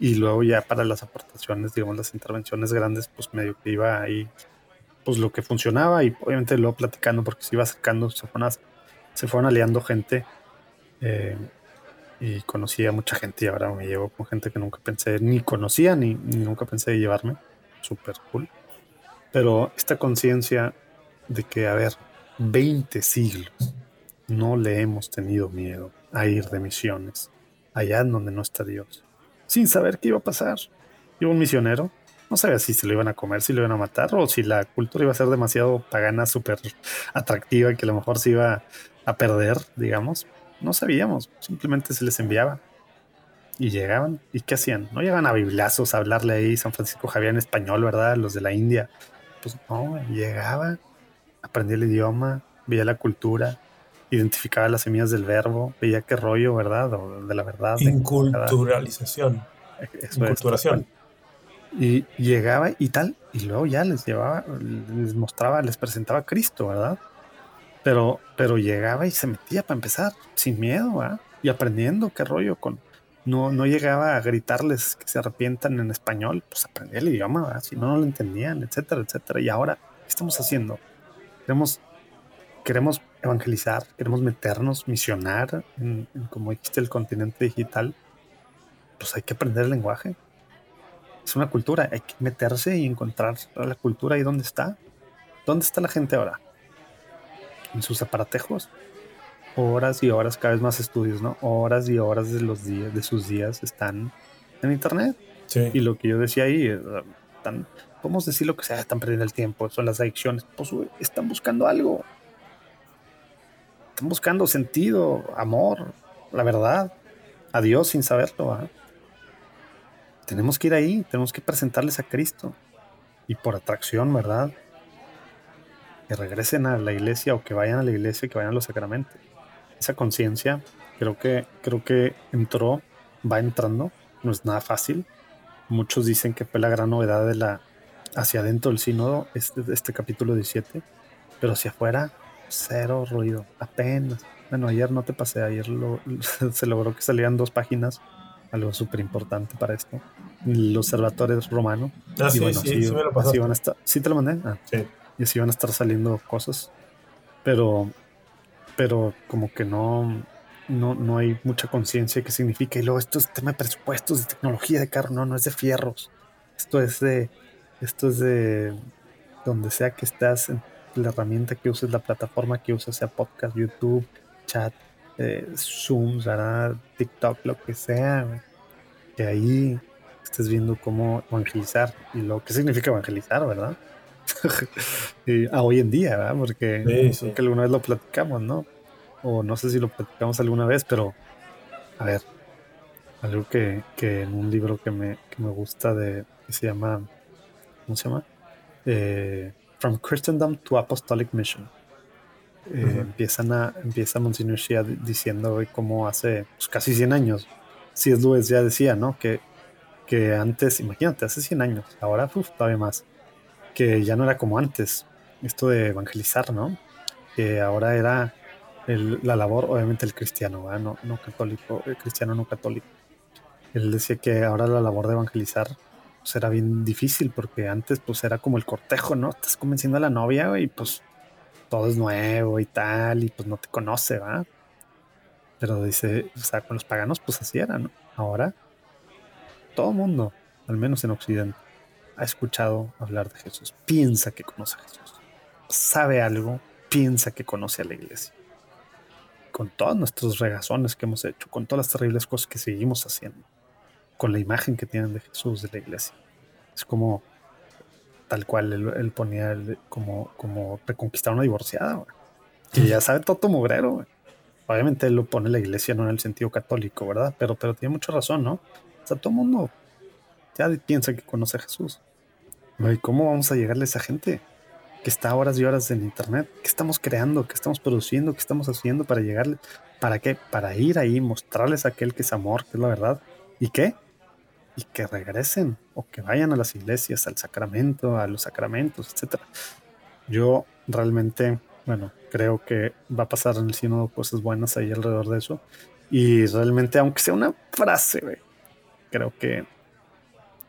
Y luego ya para las aportaciones, digamos, las intervenciones grandes, pues medio que iba ahí, pues lo que funcionaba y obviamente luego platicando porque se iba acercando, se fueron, se fueron aliando gente. Eh, y conocí a mucha gente y ahora me llevo con gente que nunca pensé, ni conocía, ni, nunca pensé llevarme. Súper cool. Pero esta conciencia de que, a ver, 20 siglos no le hemos tenido miedo a ir de misiones allá donde no está Dios, sin saber qué iba a pasar. Iba un misionero, no sabía si se lo iban a comer, si lo iban a matar o si la cultura iba a ser demasiado pagana, súper atractiva, que a lo mejor se iba a perder, digamos. No sabíamos, simplemente se les enviaba. Y llegaban, ¿y qué hacían? No llegaban a biblazos a hablarle ahí San Francisco Javier en español, ¿verdad? Los de la India pues no, llegaba, aprendía el idioma, veía la cultura, identificaba las semillas del verbo, veía qué rollo, ¿verdad? O de la verdad. Inculturalización. Inculturación. Y llegaba y tal, y luego ya les llevaba, les mostraba, les presentaba a Cristo, ¿verdad? Pero, pero llegaba y se metía para empezar, sin miedo, ¿verdad? Y aprendiendo qué rollo con, no, no llegaba a gritarles que se arrepientan en español, pues aprendía el idioma, si no, no lo entendían, etcétera, etcétera. Y ahora, ¿qué estamos haciendo? Queremos, queremos evangelizar, queremos meternos, misionar, en, como dijiste, el continente digital. Pues hay que aprender el lenguaje. Es una cultura, hay que meterse y encontrar la cultura ahí donde está. ¿Dónde está la gente ahora? En sus aparatejos horas y horas, cada vez más estudios, ¿no? Horas y horas de los días, de sus días están en internet. Sí. Y lo que yo decía ahí, eh, están, podemos decir lo que sea, están perdiendo el tiempo, son las adicciones. Pues están buscando algo. Están buscando sentido, amor, la verdad, a Dios sin saberlo. Tenemos que ir ahí, tenemos que presentarles a Cristo. Y por atracción, ¿verdad? Que regresen a la iglesia o que vayan a la iglesia que vayan a los sacramentos esa conciencia creo que, creo que entró, va entrando, no es nada fácil. Muchos dicen que fue la gran novedad de la hacia adentro del sínodo, este, este capítulo 17, pero hacia afuera, cero ruido, apenas. Bueno, ayer no te pasé, ayer se logró que salieran dos páginas, algo súper importante para esto. El observatorio romano. Ah, sí, sí, sí, me lo así van a estar, ¿Sí te lo mandé? Ah, sí. Y así van a estar saliendo cosas. Pero pero como que no, no, no hay mucha conciencia de qué significa. Y luego esto es tema de presupuestos, de tecnología de carro, no, no es de fierros. Esto es de, esto es de donde sea que estás, la herramienta que uses, la plataforma que uses, sea podcast, YouTube, chat, eh, Zoom, TikTok, lo que sea, que ahí estés viendo cómo evangelizar y lo que significa evangelizar, ¿verdad? a hoy en día, ¿verdad? Porque que alguna vez lo platicamos, ¿no? O no sé si lo platicamos alguna vez, pero a ver, algo que, en un libro que me, gusta de que se llama, ¿cómo se llama? Eh, From Christendom to Apostolic Mission. Eh, empiezan a, empieza Monsignor Shia diciendo cómo hace pues, casi 100 años, si es Luis ya decía, ¿no? Que, que antes, imagínate, hace 100 años, ahora todavía más que ya no era como antes, esto de evangelizar, ¿no? Que ahora era la labor, obviamente el cristiano, no, no católico, el cristiano no católico. Él decía que ahora la labor de evangelizar pues, era bien difícil porque antes pues era como el cortejo, ¿no? Estás convenciendo a la novia y pues todo es nuevo y tal y pues no te conoce, ¿va? Pero dice, o sea, con los paganos pues así era, ¿no? Ahora todo mundo, al menos en Occidente, ha escuchado hablar de Jesús, piensa que conoce a Jesús, sabe algo, piensa que conoce a la iglesia. Con todos nuestros regazones que hemos hecho, con todas las terribles cosas que seguimos haciendo, con la imagen que tienen de Jesús, de la iglesia. Es como tal cual él, ponía como, como reconquistar una divorciada, que ya sabe todo mugrero. Obviamente él lo pone la iglesia no en el sentido católico, ¿verdad? Pero, pero tiene mucha razón, ¿no? O sea, todo el mundo ya piensa que conoce a Jesús. ¿Y cómo vamos a llegarle a esa gente que está horas y horas en internet? ¿Qué estamos creando? ¿Qué estamos produciendo? ¿Qué estamos haciendo para llegarle? ¿Para qué? Para ir ahí, mostrarles aquel que es amor, que es la verdad. ¿Y qué? Y que regresen o que vayan a las iglesias, al sacramento, a los sacramentos, etcétera. Yo realmente, bueno, creo que va a pasar en el sínodo cosas buenas ahí alrededor de eso. Y realmente, aunque sea una frase, creo que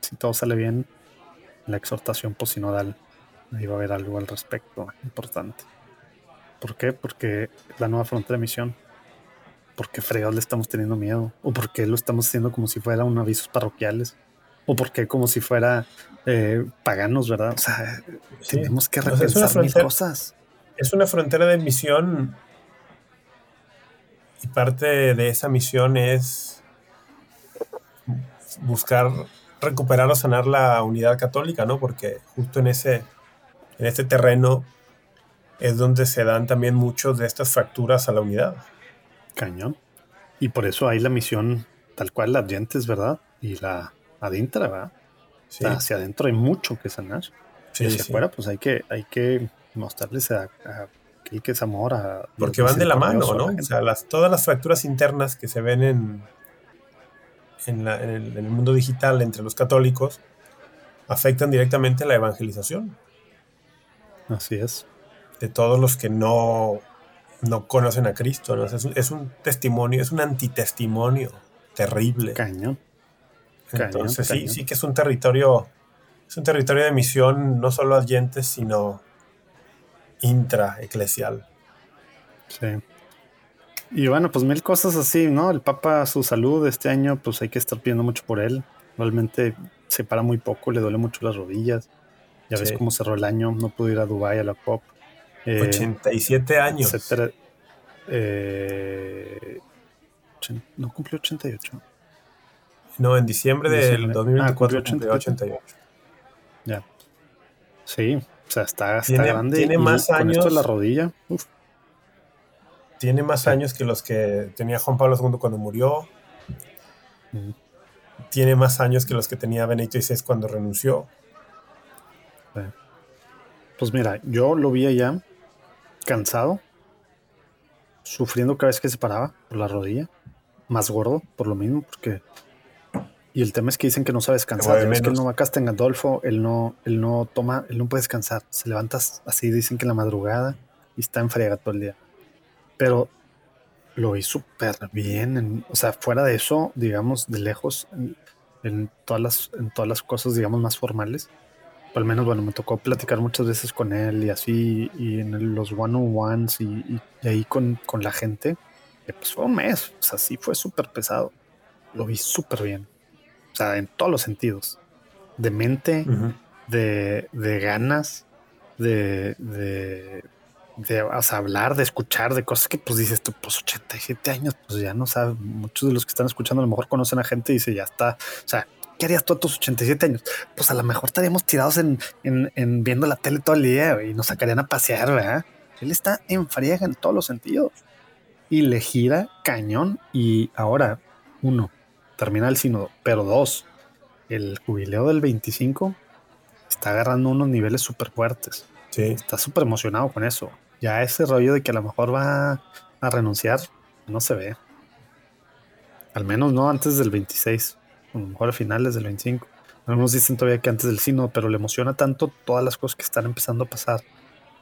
si todo sale bien, la exhortación posinodal, ahí va a haber algo al respecto importante. ¿Por qué? Porque la nueva frontera de misión por qué fregados le estamos teniendo miedo, o por qué lo estamos haciendo como si fuera un avisos parroquiales, o por qué como si fuera eh, paganos, ¿verdad? O sea, tenemos que repensar mil cosas. Es una frontera de misión y parte de esa misión es buscar recuperar o sanar la unidad católica, ¿no? Porque justo en ese, en ese terreno es donde se dan también muchos de estas fracturas a la unidad. Cañón. Y por eso hay la misión tal cual, la dientes, ¿verdad? Y la adintra, ¿verdad? hacia adentro hay mucho que sanar. y hacia afuera, pues hay que, hay que mostrarles a, aquel que es amor. A Porque van de la mano, ¿no? O sea, las, todas las fracturas internas que se ven en, en, el, mundo digital entre los católicos afectan directamente la evangelización. Así es. De todos los que no no conocen a Cristo, ¿no? Es, un, testimonio, es un antitestimonio terrible. Cañón. Entonces sí, sí que es un territorio, es un territorio de misión no solo adyentes, sino intraeclesial. Sí. Y bueno, pues mil cosas así, ¿no? El Papa, su salud este año, pues hay que estar pidiendo mucho por él. Realmente se para muy poco, le duele mucho las rodillas. Ya ves cómo cerró el año, no pudo ir a Dubai a la COP. 87 eh, años. Eh, no cumplió 88. No, en diciembre, del 2024 cumplió 88. Ya. Sí, o sea, está, grande. Tiene más años. en la rodilla. Tiene más años que los que tenía Juan Pablo II cuando murió. Tiene más años que los que tenía Benito XVI cuando renunció. Pues mira, yo lo vi allá cansado, sufriendo cada vez que se paraba por la rodilla, más gordo por lo mismo, porque... Y el tema es que dicen que no sabe descansar. Es que él no va a en Gandolfo, él no, él no toma, él no puede descansar. Se levanta así, dicen que en la madrugada y está en friega todo el día. Pero lo hizo súper bien. o sea, fuera de eso, digamos, de lejos, en, todas las, en todas las cosas, digamos, más formales, al menos, bueno, me tocó platicar muchas veces con él y así, y en los one-on-ones y, ahí con, la gente. pues fue un mes, o sea, sí fue súper pesado. Lo vi súper bien. O sea, en todos los sentidos. De mente, de, ganas, de, de, de hablar, de escuchar, de cosas que pues dices tú, pues 87 años, pues ya no sabes, muchos de los que están escuchando a lo mejor conocen a gente y dice, ya está, o sea, ¿qué harías tú a tus 87 años? Pues a lo mejor estaríamos tirados en, viendo la tele todo el día y nos sacarían a pasear, ¿verdad? Él está en friega en todos los sentidos y le gira cañón. Y ahora, uno, termina el sínodo, pero dos, el jubileo del 25 está agarrando unos niveles súper fuertes. Sí. Está súper emocionado con eso. Ya ese rollo de que a lo mejor va a renunciar no se ve. Al menos no antes del 26 a lo mejor a finales del 25. Algunos dicen todavía que antes del sino, pero le emociona tanto todas las cosas que están empezando a pasar,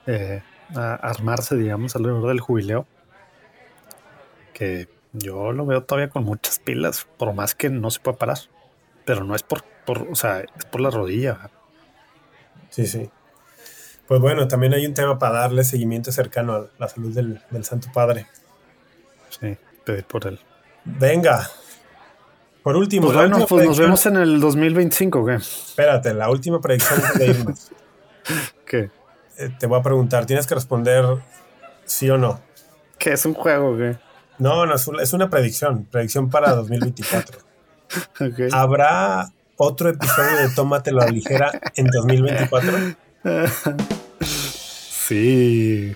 eh, a armarse, digamos, alrededor del jubileo, que yo lo veo todavía con muchas pilas, por más que no se pueda parar. Pero no es por, por o sea, es por la rodilla. Sí, sí. Pues bueno, también hay un tema para darle seguimiento cercano a la salud del, del Santo Padre. Sí. pedir por él. Venga. Por último. Pues bueno, pues nos vemos en el 2025, ¿qué? Espérate, la última predicción de irnos. ¿Qué? Eh, te voy a preguntar, tienes que responder sí o no. ¿Qué es un juego, qué? No, no, es una predicción, predicción para 2024. okay. ¿Habrá otro episodio de Tómatelo a ligera en 2024? Sí.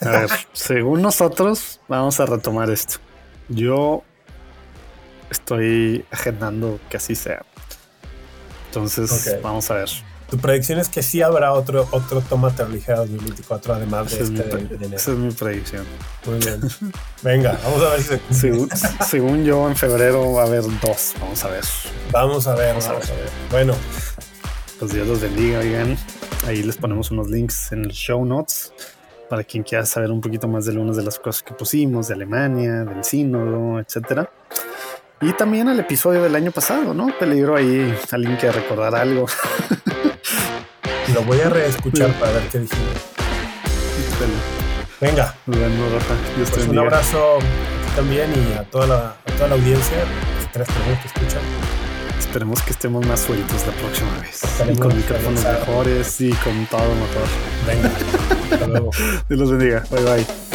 A ver, según nosotros, vamos a retomar esto. Yo estoy agendando que así sea. Entonces, vamos a ver. Tu predicción es que sí habrá otro, otro Tómate Ligera 2024, además de este Esa es mi predicción. Muy bien. Venga, vamos a ver si se según, según, yo, en febrero va a haber dos. Vamos a ver. Vamos a ver, vamos, a, ver. a, ver. Bueno. Pues Dios los bendiga, oigan. Ahí les ponemos unos links en el show notes para quien quiera saber un poquito más de algunas de las cosas que pusimos, de Alemania, del sínodo, etcétera. Y también el episodio del año pasado, ¿no? Peligro ahí alguien que recordar algo. Lo voy a reescuchar para ver qué dijimos. Venga. Pues un abrazo también y a toda la, a toda la audiencia, tres personas que escuchan. Esperemos que estemos más sueltos la próxima vez. y con micrófonos mejores y con todo motor. Venga. Hasta luego. Dios los bendiga. Bye bye.